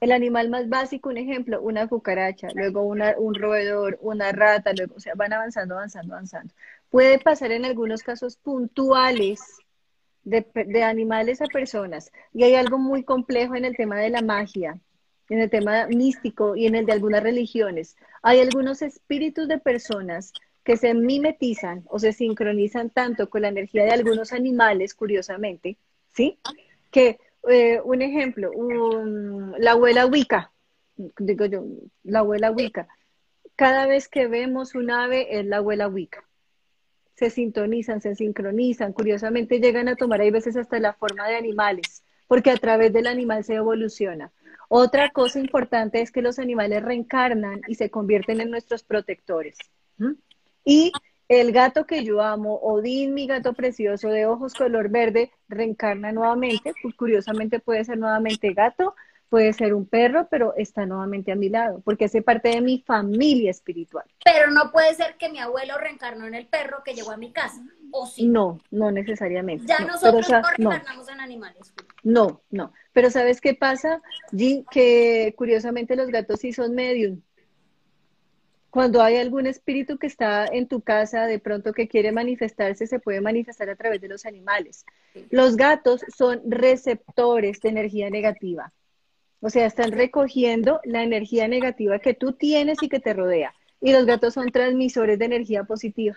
el animal más básico, un ejemplo, una cucaracha, luego un roedor, una rata, luego, o sea, van avanzando, avanzando, avanzando. Puede pasar en algunos casos puntuales de, de animales a personas. Y hay algo muy complejo en el tema de la magia, en el tema místico y en el de algunas religiones. Hay algunos espíritus de personas que se mimetizan o se sincronizan tanto con la energía de algunos animales, curiosamente, ¿sí? Que eh, un ejemplo, la abuela Wicca, digo yo, la abuela Wicca, cada vez que vemos un ave es la abuela Wicca. Se sintonizan, se sincronizan, curiosamente llegan a tomar, hay veces hasta la forma de animales, porque a través del animal se evoluciona. Otra cosa importante es que los animales reencarnan y se convierten en nuestros protectores. Y el gato que yo amo, Odín, mi gato precioso de ojos color verde, reencarna nuevamente. Pues, curiosamente puede ser nuevamente gato, puede ser un perro, pero está nuevamente a mi lado, porque hace parte de mi familia espiritual. Pero no puede ser que mi abuelo reencarnó en el perro que llegó a mi casa, ¿o sí? No, no necesariamente. Ya nosotros no reencarnamos en animales. No, no. Pero ¿sabes qué pasa, G? Que curiosamente los gatos sí son medium cuando hay algún espíritu que está en tu casa, de pronto que quiere manifestarse, se puede manifestar a través de los animales. Los gatos son receptores de energía negativa. O sea, están recogiendo la energía negativa que tú tienes y que te rodea. Y los gatos son transmisores de energía positiva.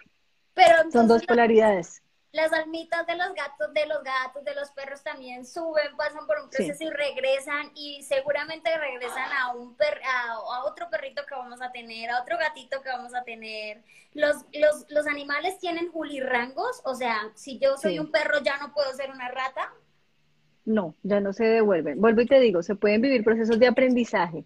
Pero son dos polaridades las almitas de los gatos, de los gatos, de los perros también suben, pasan por un proceso y regresan y seguramente regresan a un per, a, otro perrito que vamos a tener, a otro gatito que vamos a tener. Los, los, los animales tienen julirrangos, o sea, si yo soy un perro ya no puedo ser una rata. No, ya no se devuelven. Vuelvo y te digo, se pueden vivir procesos de aprendizaje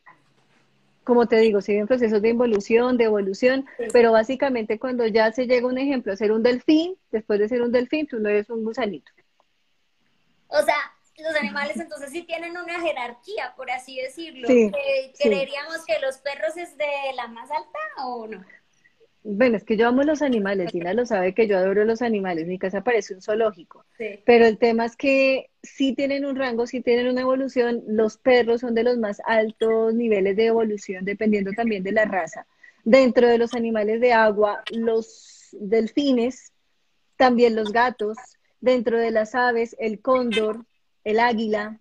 como te digo, siguen procesos de involución, de evolución, pero básicamente cuando ya se llega un ejemplo a ser un delfín, después de ser un delfín, tú no eres un gusanito. O sea, los animales entonces sí tienen una jerarquía, por así decirlo. ¿Creeríamos que los perros es de la más alta o no? Bueno, es que yo amo los animales, Dina lo sabe que yo adoro los animales, mi casa parece un zoológico, pero el tema es que sí tienen un rango, sí tienen una evolución, los perros son de los más altos niveles de evolución, dependiendo también de la raza. Dentro de los animales de agua, los delfines, también los gatos, dentro de las aves, el cóndor, el águila,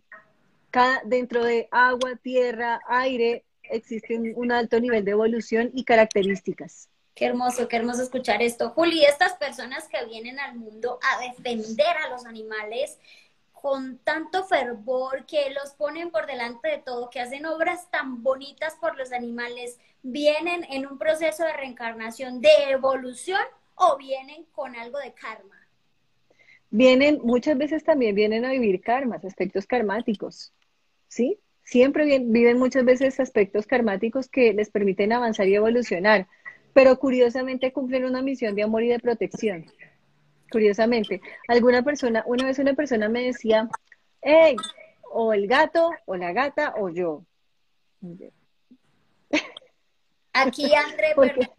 cada, dentro de agua, tierra, aire, existe un alto nivel de evolución y características. Qué hermoso, qué hermoso escuchar esto. Juli, estas personas que vienen al mundo a defender a los animales con tanto fervor, que los ponen por delante de todo, que hacen obras tan bonitas por los animales, ¿vienen en un proceso de reencarnación, de evolución o vienen con algo de karma? Vienen, muchas veces también vienen a vivir karmas, aspectos karmáticos, ¿sí? Siempre viven muchas veces aspectos karmáticos que les permiten avanzar y evolucionar pero curiosamente cumplen una misión de amor y de protección. Curiosamente, alguna persona, una vez una persona me decía, hey, o el gato, o la gata, o yo. Aquí, André, [laughs] porque,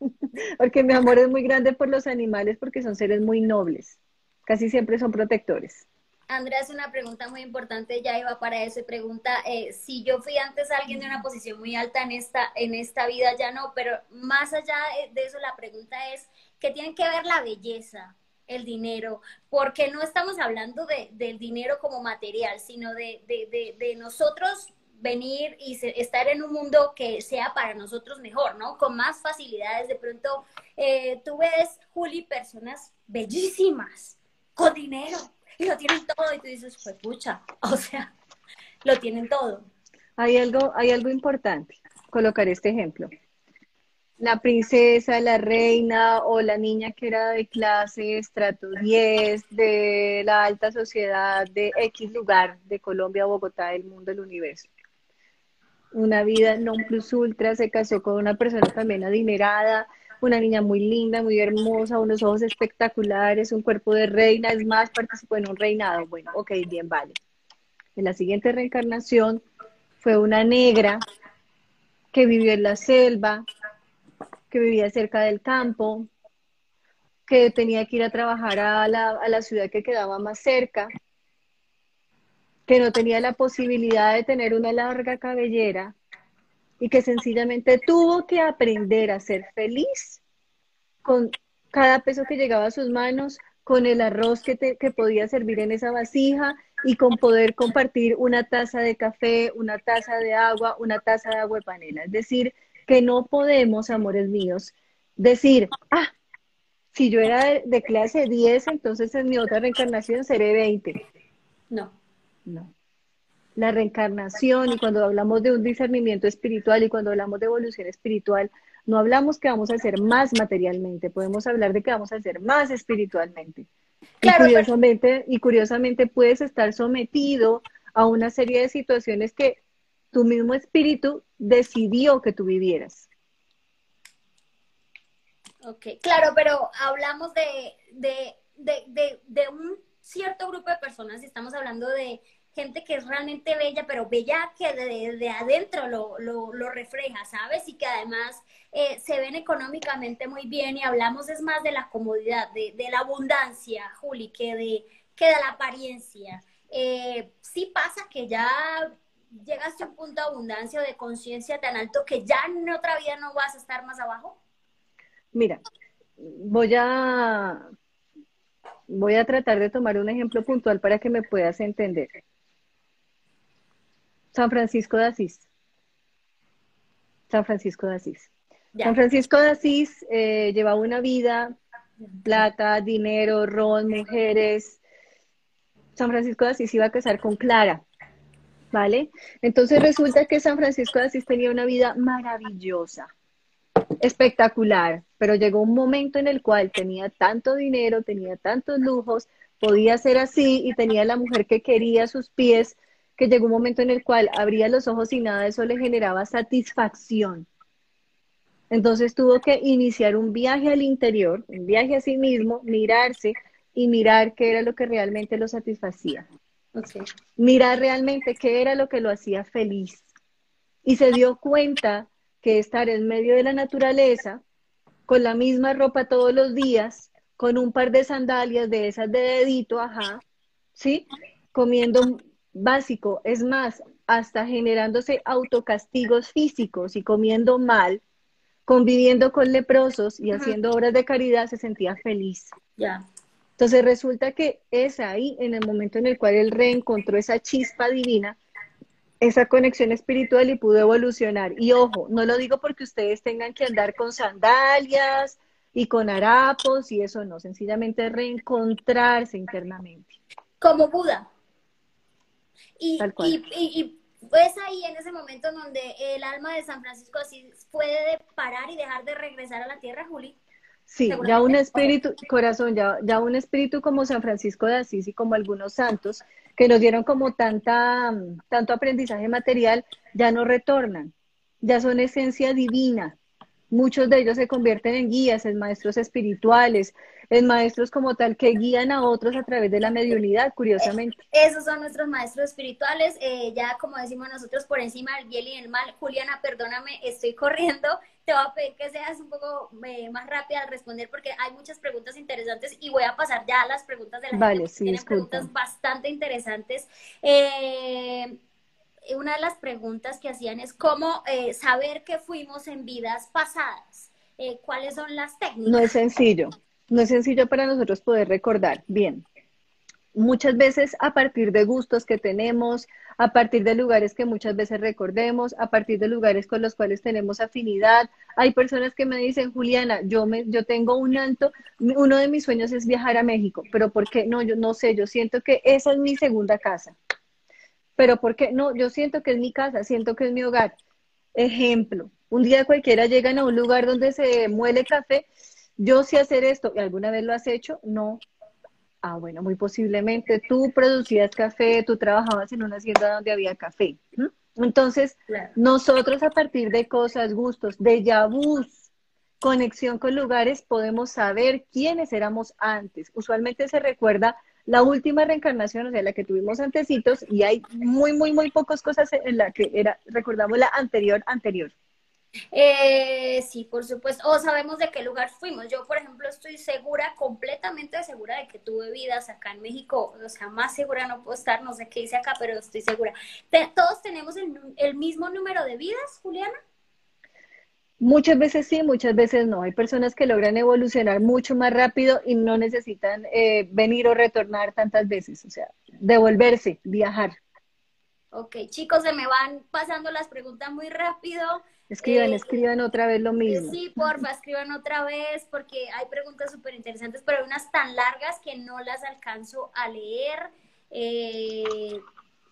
[laughs] porque mi amor es muy grande por los animales, porque son seres muy nobles. Casi siempre son protectores. Andrea hace una pregunta muy importante, ya iba para eso, pregunta eh, si yo fui antes alguien de una posición muy alta en esta, en esta vida, ya no, pero más allá de eso la pregunta es, ¿qué tiene que ver la belleza? el dinero, porque no estamos hablando de, del dinero como material, sino de, de, de nosotros venir y estar en un mundo que sea para nosotros mejor, ¿no? Con más facilidades. De pronto, eh, tú ves, Juli, personas bellísimas, con dinero, y lo tienen todo, y tú dices, pues pucha, [laughs] o sea, lo tienen todo. Hay algo, hay algo importante, colocar este ejemplo. La princesa, la reina o la niña que era de clase estrato 10, de la alta sociedad de X lugar de Colombia, Bogotá, del mundo, del universo una vida non plus ultra, se casó con una persona también adinerada, una niña muy linda, muy hermosa, unos ojos espectaculares, un cuerpo de reina, es más, participó en un reinado. Bueno, ok, bien, vale. En la siguiente reencarnación fue una negra que vivió en la selva, que vivía cerca del campo, que tenía que ir a trabajar a la, a la ciudad que quedaba más cerca, que no tenía la posibilidad de tener una larga cabellera y que sencillamente tuvo que aprender a ser feliz con cada peso que llegaba a sus manos, con el arroz que, que podía servir en esa vasija y con poder compartir una taza de café, una taza de agua, una taza de agua de panela. Es decir, que no podemos, amores míos, decir, ah, si yo era de, de clase 10, entonces en mi otra reencarnación seré 20. No. No. La reencarnación y cuando hablamos de un discernimiento espiritual y cuando hablamos de evolución espiritual, no hablamos que vamos a ser más materialmente, podemos hablar de que vamos a ser más espiritualmente. y, curiosamente, y curiosamente puedes estar sometido a una serie de situaciones que tu mismo espíritu decidió que tú vivieras. Ok, claro, pero hablamos de, de, de, de un cierto grupo de personas y estamos hablando de gente que es realmente bella, pero bella que de, adentro lo, lo, refleja, ¿sabes? Y que además eh, se ven económicamente muy bien y hablamos es más de la comodidad, de, de la abundancia, Juli, que de, que de la apariencia. Eh, sí pasa que ya llegaste a un punto de abundancia o de conciencia tan alto que ya en otra vida no vas a estar más abajo. Mira, voy a voy a tratar de tomar un ejemplo puntual para que me puedas entender. San Francisco de Asís. San Francisco de Asís. San Francisco de Asís eh, llevaba una vida, plata, dinero, ron, mujeres. San Francisco de Asís iba a casar con Clara, ¿vale? Entonces resulta que San Francisco de Asís tenía una vida maravillosa, espectacular, pero llegó un momento en el cual tenía tanto dinero, tenía tantos lujos, podía ser así y tenía la mujer que quería sus pies, que llegó un momento en el cual abría los ojos y nada de eso le generaba satisfacción. Entonces tuvo que iniciar un viaje al interior, un viaje a sí mismo, mirarse y mirar qué era lo que realmente lo satisfacía. Mirar realmente qué era lo que lo hacía feliz. Y se dio cuenta que estar en medio de la naturaleza, con la misma ropa todos los días, con un par de sandalias de esas de dedito, ajá, ¿sí? Comiendo básico, es más, hasta generándose autocastigos físicos y comiendo mal, conviviendo con leprosos y haciendo obras de caridad, se sentía feliz. Ya. Entonces resulta que es ahí, en el momento en el cual él reencontró esa chispa divina, esa conexión espiritual y pudo evolucionar. Y ojo, no lo digo porque ustedes tengan que andar con sandalias y con harapos y eso no, sencillamente reencontrarse internamente. Como Buda. Y, y, pues ahí en ese momento donde el alma de San Francisco así puede parar y dejar de regresar a la tierra, Juli. Sí, ya un espíritu, corazón, ya, ya un espíritu como San Francisco de Asís y como algunos santos que nos dieron como tanta, tanto aprendizaje material, ya no retornan, ya son esencia divina. Muchos de ellos se convierten en guías, en maestros espirituales, en maestros como tal que guían a otros a través de la mediunidad, curiosamente. Eh, esos son nuestros maestros espirituales, eh, ya como decimos nosotros por encima del bien y del mal. Juliana, perdóname, estoy corriendo, [laughs] te voy a pedir que seas un poco eh, más rápida al responder porque hay muchas preguntas interesantes y voy a pasar ya a las preguntas de la vale, gente. Sí, tienen preguntas bastante interesantes. una de las preguntas que hacían es cómo saber que fuimos en vidas pasadas. ¿Cuáles son las técnicas? No es sencillo no es sencillo para nosotros poder recordar. Bien, muchas veces a partir de gustos que tenemos, a partir de lugares que muchas veces recordemos, a partir de lugares con los cuales tenemos afinidad. Hay personas que me dicen, Juliana, yo me, yo tengo un alto, uno de mis sueños es viajar a México, pero ¿por qué? No, yo no sé, yo siento que esa es mi segunda casa. Pero ¿por qué? No, yo siento que es mi casa, siento que es mi hogar. Ejemplo, un día cualquiera llegan a un lugar donde se muele café, yo sé hacer esto, ¿y alguna vez lo has hecho? No, Ah, bueno, muy posiblemente tú producías café, tú trabajabas en una hacienda donde había café. Entonces, nosotros a partir de cosas, gustos, de vus, conexión con lugares, podemos saber quiénes éramos antes. Usualmente se recuerda la última reencarnación, o sea, la que tuvimos antecitos, y hay muy, muy, muy pocas cosas en la que era, recordamos la anterior, anterior. Eh, sí, por supuesto. O sabemos de qué lugar fuimos. Yo, por ejemplo, estoy segura, completamente segura de que tuve vidas acá en México. O sea, más segura no puedo estar, no sé qué hice acá, pero estoy segura. ¿Todos tenemos el, mismo número de vidas, Juliana? Muchas veces sí, muchas veces no. Hay personas que logran evolucionar mucho más rápido y no necesitan eh, venir o retornar tantas veces. O sea, devolverse, viajar. Ok, chicos, se me van pasando las preguntas muy rápido. Escriban, eh, escriban otra vez lo mismo. Sí, porfa, escriban otra vez porque hay preguntas súper interesantes, pero hay unas tan largas que no las alcanzo a leer. Eh,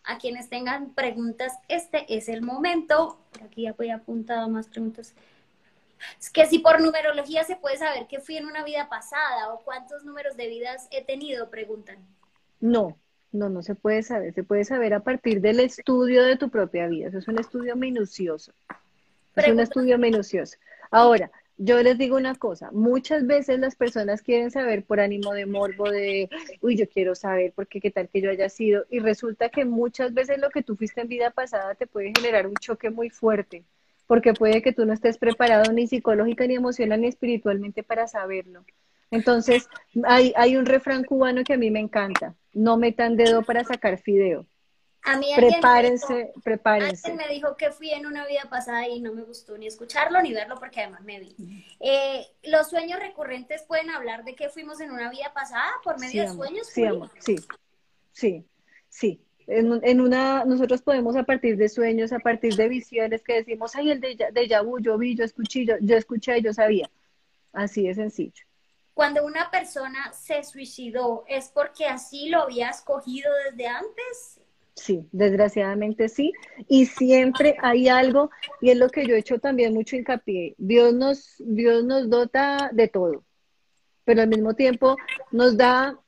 a quienes tengan preguntas, este es el momento. Por aquí ya voy apuntado más preguntas. Es que si por numerología se puede saber qué fui en una vida pasada o cuántos números de vidas he tenido, preguntan. No, no, no se puede saber. Se puede saber a partir del estudio de tu propia vida. Eso es un estudio minucioso. Es un estudio minucioso. Ahora, yo les digo una cosa, muchas veces las personas quieren saber por ánimo de morbo, de, uy, yo quiero saber porque qué tal que yo haya sido, y resulta que muchas veces lo que tú fuiste en vida pasada te puede generar un choque muy fuerte, porque puede que tú no estés preparado ni psicológica, ni emocional, ni espiritualmente para saberlo. Entonces, hay, hay un refrán cubano que a mí me encanta, no metan dedo para sacar fideo. A mí prepárense, me dijo, prepárense. me dijo que fui en una vida pasada y no me gustó ni escucharlo ni verlo porque además me vi. Eh, ¿Los sueños recurrentes pueden hablar de que fuimos en una vida pasada por medio de sueños? Sí, sí, sí, sí. En, en, una, nosotros podemos a partir de sueños, a partir de visiones que decimos, ay, el de, de Yabu, yo vi, yo escuché, yo, yo escuché, yo sabía. Así de sencillo. Cuando una persona se suicidó, ¿es porque así lo había escogido desde antes? Sí, desgraciadamente sí. Y siempre hay algo, y es lo que yo he hecho también mucho hincapié. Dios nos, Dios nos dota de todo, pero al mismo tiempo nos da,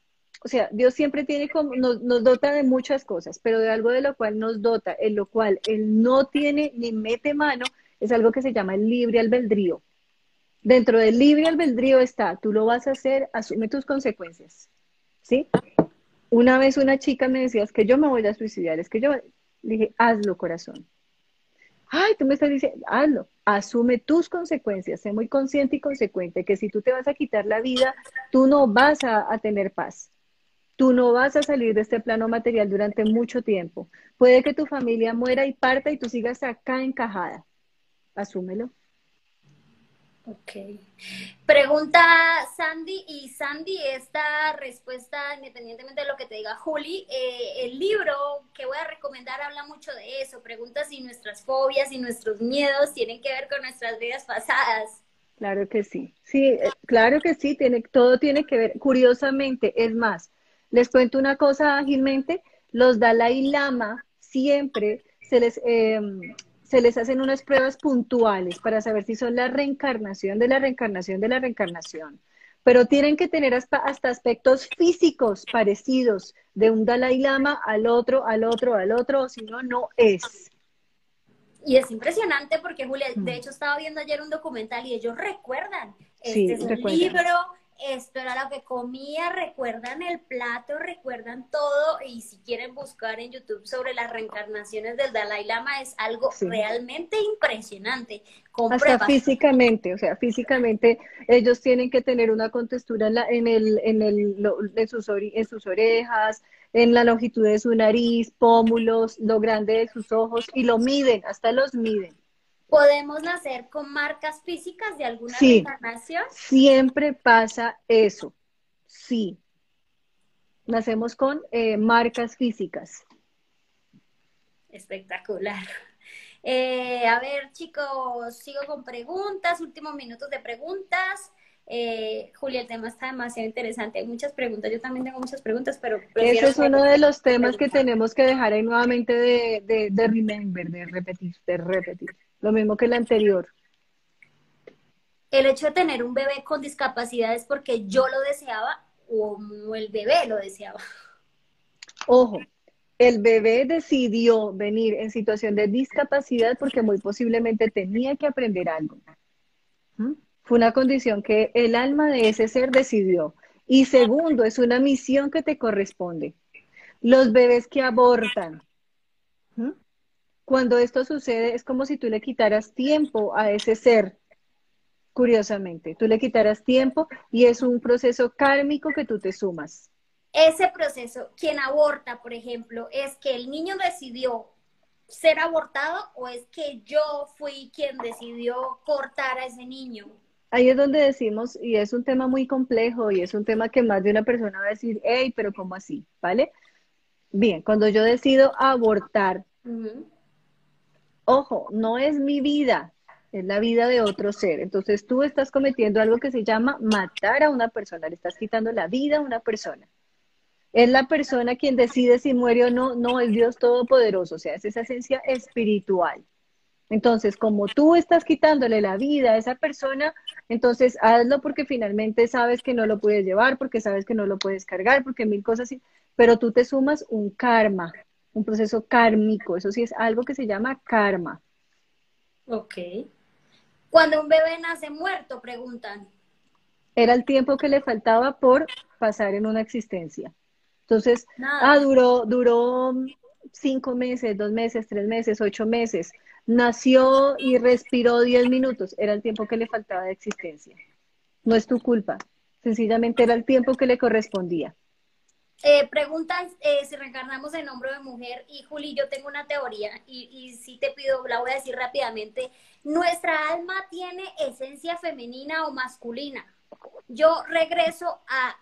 o sea, Dios siempre tiene como, nos, nos dota de muchas cosas, pero de algo de lo cual nos dota, en lo cual Él no tiene ni mete mano, es algo que se llama el libre albedrío. Dentro del libre albedrío está, tú lo vas a hacer, asume tus consecuencias. ¿Sí? Una vez una chica me decía, que yo me voy a suicidar, es que yo dije, hazlo corazón. Ay, tú me estás diciendo, hazlo, asume tus consecuencias, sé muy consciente y consecuente que si tú te vas a quitar la vida, tú no vas a, a tener paz. Tú no vas a salir de este plano material durante mucho tiempo. Puede que tu familia muera y parta y tú sigas acá encajada. Asúmelo. Ok. Pregunta Sandy, y Sandy, esta respuesta, independientemente de lo que te diga Juli, eh, el libro que voy a recomendar habla mucho de eso. Pregunta si nuestras fobias y nuestros miedos tienen que ver con nuestras vidas pasadas. Claro que sí. Sí, eh, claro que sí, tiene, todo tiene que ver. Curiosamente, es más, les cuento una cosa ágilmente, los Dalai Lama siempre se les... Eh, se les hacen unas pruebas puntuales para saber si son la reencarnación de la reencarnación de la reencarnación. Pero tienen que tener hasta, aspectos físicos parecidos de un Dalai Lama al otro, al otro, al otro, o si no, no es. Y es impresionante porque, Julia, de mm. hecho estaba viendo ayer un documental y ellos recuerdan. Este es un libro esto era lo que comía, recuerdan el plato, recuerdan todo y si quieren buscar en YouTube sobre las reencarnaciones del Dalai Lama es algo realmente impresionante. Hasta físicamente, o sea, físicamente ellos tienen que tener una contextura en, la, en, el, en, el, en, sus, en sus orejas, en la longitud de su nariz, pómulos, lo grande de sus ojos y lo miden, hasta los miden. ¿Podemos nacer con marcas físicas de alguna Sí. reencarnación? Siempre pasa eso. Sí. Nacemos con eh, marcas físicas. Espectacular. Eh, a ver, chicos, sigo con preguntas, últimos minutos de preguntas. Eh, Julia, el tema está demasiado interesante. Hay muchas preguntas. Yo también tengo muchas preguntas, pero Ese es uno de los temas que tenemos que dejar ahí nuevamente de, de, de remember, de repetir, de repetir. Lo mismo que el anterior. El hecho de tener un bebé con discapacidad es porque yo lo deseaba o el bebé lo deseaba. Ojo, el bebé decidió venir en situación de discapacidad porque muy posiblemente tenía que aprender algo. ¿Mm? Fue una condición que el alma de ese ser decidió. Y segundo, es una misión que te corresponde. Los bebés que abortan. Cuando esto sucede es como si tú le quitaras tiempo a ese ser, curiosamente. Tú le quitaras tiempo y es un proceso kármico que tú te sumas. Ese proceso, quien aborta, por ejemplo, es que el niño decidió ser abortado o es que yo fui quien decidió cortar a ese niño. Ahí es donde decimos, y es un tema muy complejo y es un tema que más de una persona va a decir, hey, pero ¿cómo así? ¿Vale? Bien, cuando yo decido abortar. Ojo, no es mi vida, es la vida de otro ser. Entonces tú estás cometiendo algo que se llama matar a una persona, le estás quitando la vida a una persona. Es la persona quien decide si muere o no, no es Dios Todopoderoso, o sea, es esa esencia espiritual. Entonces, como tú estás quitándole la vida a esa persona, entonces hazlo porque finalmente sabes que no lo puedes llevar, porque sabes que no lo puedes cargar, porque mil cosas así, pero tú te sumas un karma, un proceso kármico, eso sí es algo que se llama karma. Ok. Cuando un bebé nace muerto, preguntan. Era el tiempo que le faltaba por pasar en una existencia. Entonces, Nada. ah, duró, duró cinco meses, dos meses, tres meses, ocho meses. Nació y respiró diez minutos. Era el tiempo que le faltaba de existencia. No es tu culpa. Sencillamente era el tiempo que le correspondía. Eh, preguntan eh, si reencarnamos en hombre o de mujer. Y Juli, yo tengo una teoría y, y sí te pido, la voy a decir rápidamente. ¿Nuestra alma tiene esencia femenina o masculina? Yo regreso a,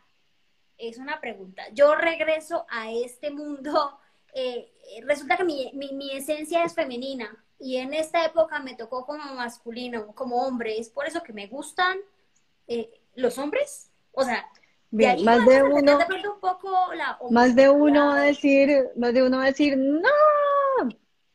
es una pregunta, yo regreso a este mundo, eh, eh, resulta que mi, mi, mi esencia es femenina y en esta época me tocó como masculino, como hombre. ¿Es por eso que me gustan eh, los hombres? O sea, de Bien, ahí más de uno, de pronto un poco la más de uno va a decir, más de uno va a decir, no,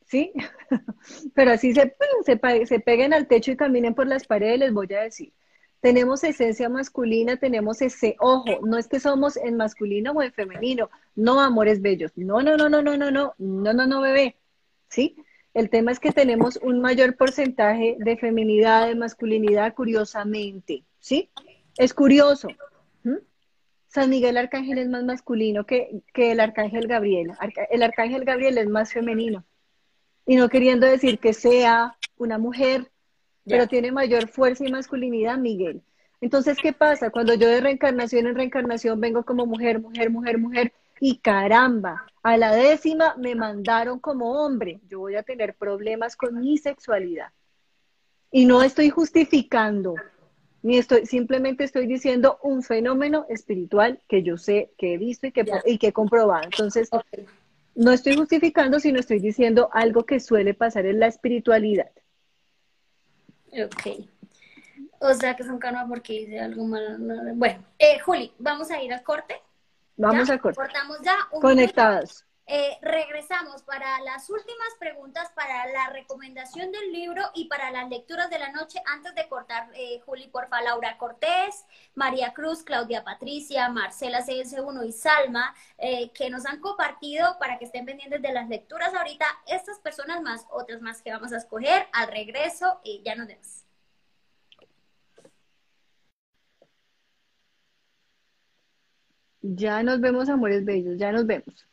¿sí? [laughs] Pero así se, se, se peguen al techo y caminen por las paredes, les voy a decir. Tenemos esencia masculina, tenemos ese, ojo, no es que somos en masculino o en femenino, no amores bellos, no, no, no, no, no, no, no, no, no, no, bebé, ¿sí? El tema es que tenemos un mayor porcentaje de feminidad, de masculinidad, curiosamente, ¿sí? Es curioso. San Miguel Arcángel es más masculino que, que el Arcángel Gabriel. Arca- El Arcángel Gabriel es más femenino. Y no queriendo decir que sea una mujer, pero tiene mayor fuerza y masculinidad Miguel. Entonces, ¿qué pasa? Cuando yo de reencarnación en reencarnación vengo como mujer, mujer, mujer, mujer, y caramba, a la décima me mandaron como hombre, yo voy a tener problemas con mi sexualidad. Y no estoy justificando, ni estoy, simplemente estoy diciendo un fenómeno espiritual que yo sé, que he visto y que, y que he comprobado. Entonces, no estoy justificando, sino estoy diciendo algo que suele pasar en la espiritualidad. Ok. O sea que es un karma porque hice algo malo. no- Bueno, eh, Juli, vamos a ir al corte. Vamos ¿Ya? a cortar. Cortamos ya. un Conectados. minuto. Eh, regresamos para las últimas preguntas, para la recomendación del libro y para las lecturas de la noche. Antes de cortar, eh, Juli, porfa, Laura Cortés, María Cruz, Claudia Patricia, Marcela CS1 y Salma, eh, que nos han compartido para que estén pendientes de las lecturas ahorita. Estas personas más, otras más que vamos a escoger al regreso y ya nos vemos. Ya nos vemos, amores bellos, ya nos vemos.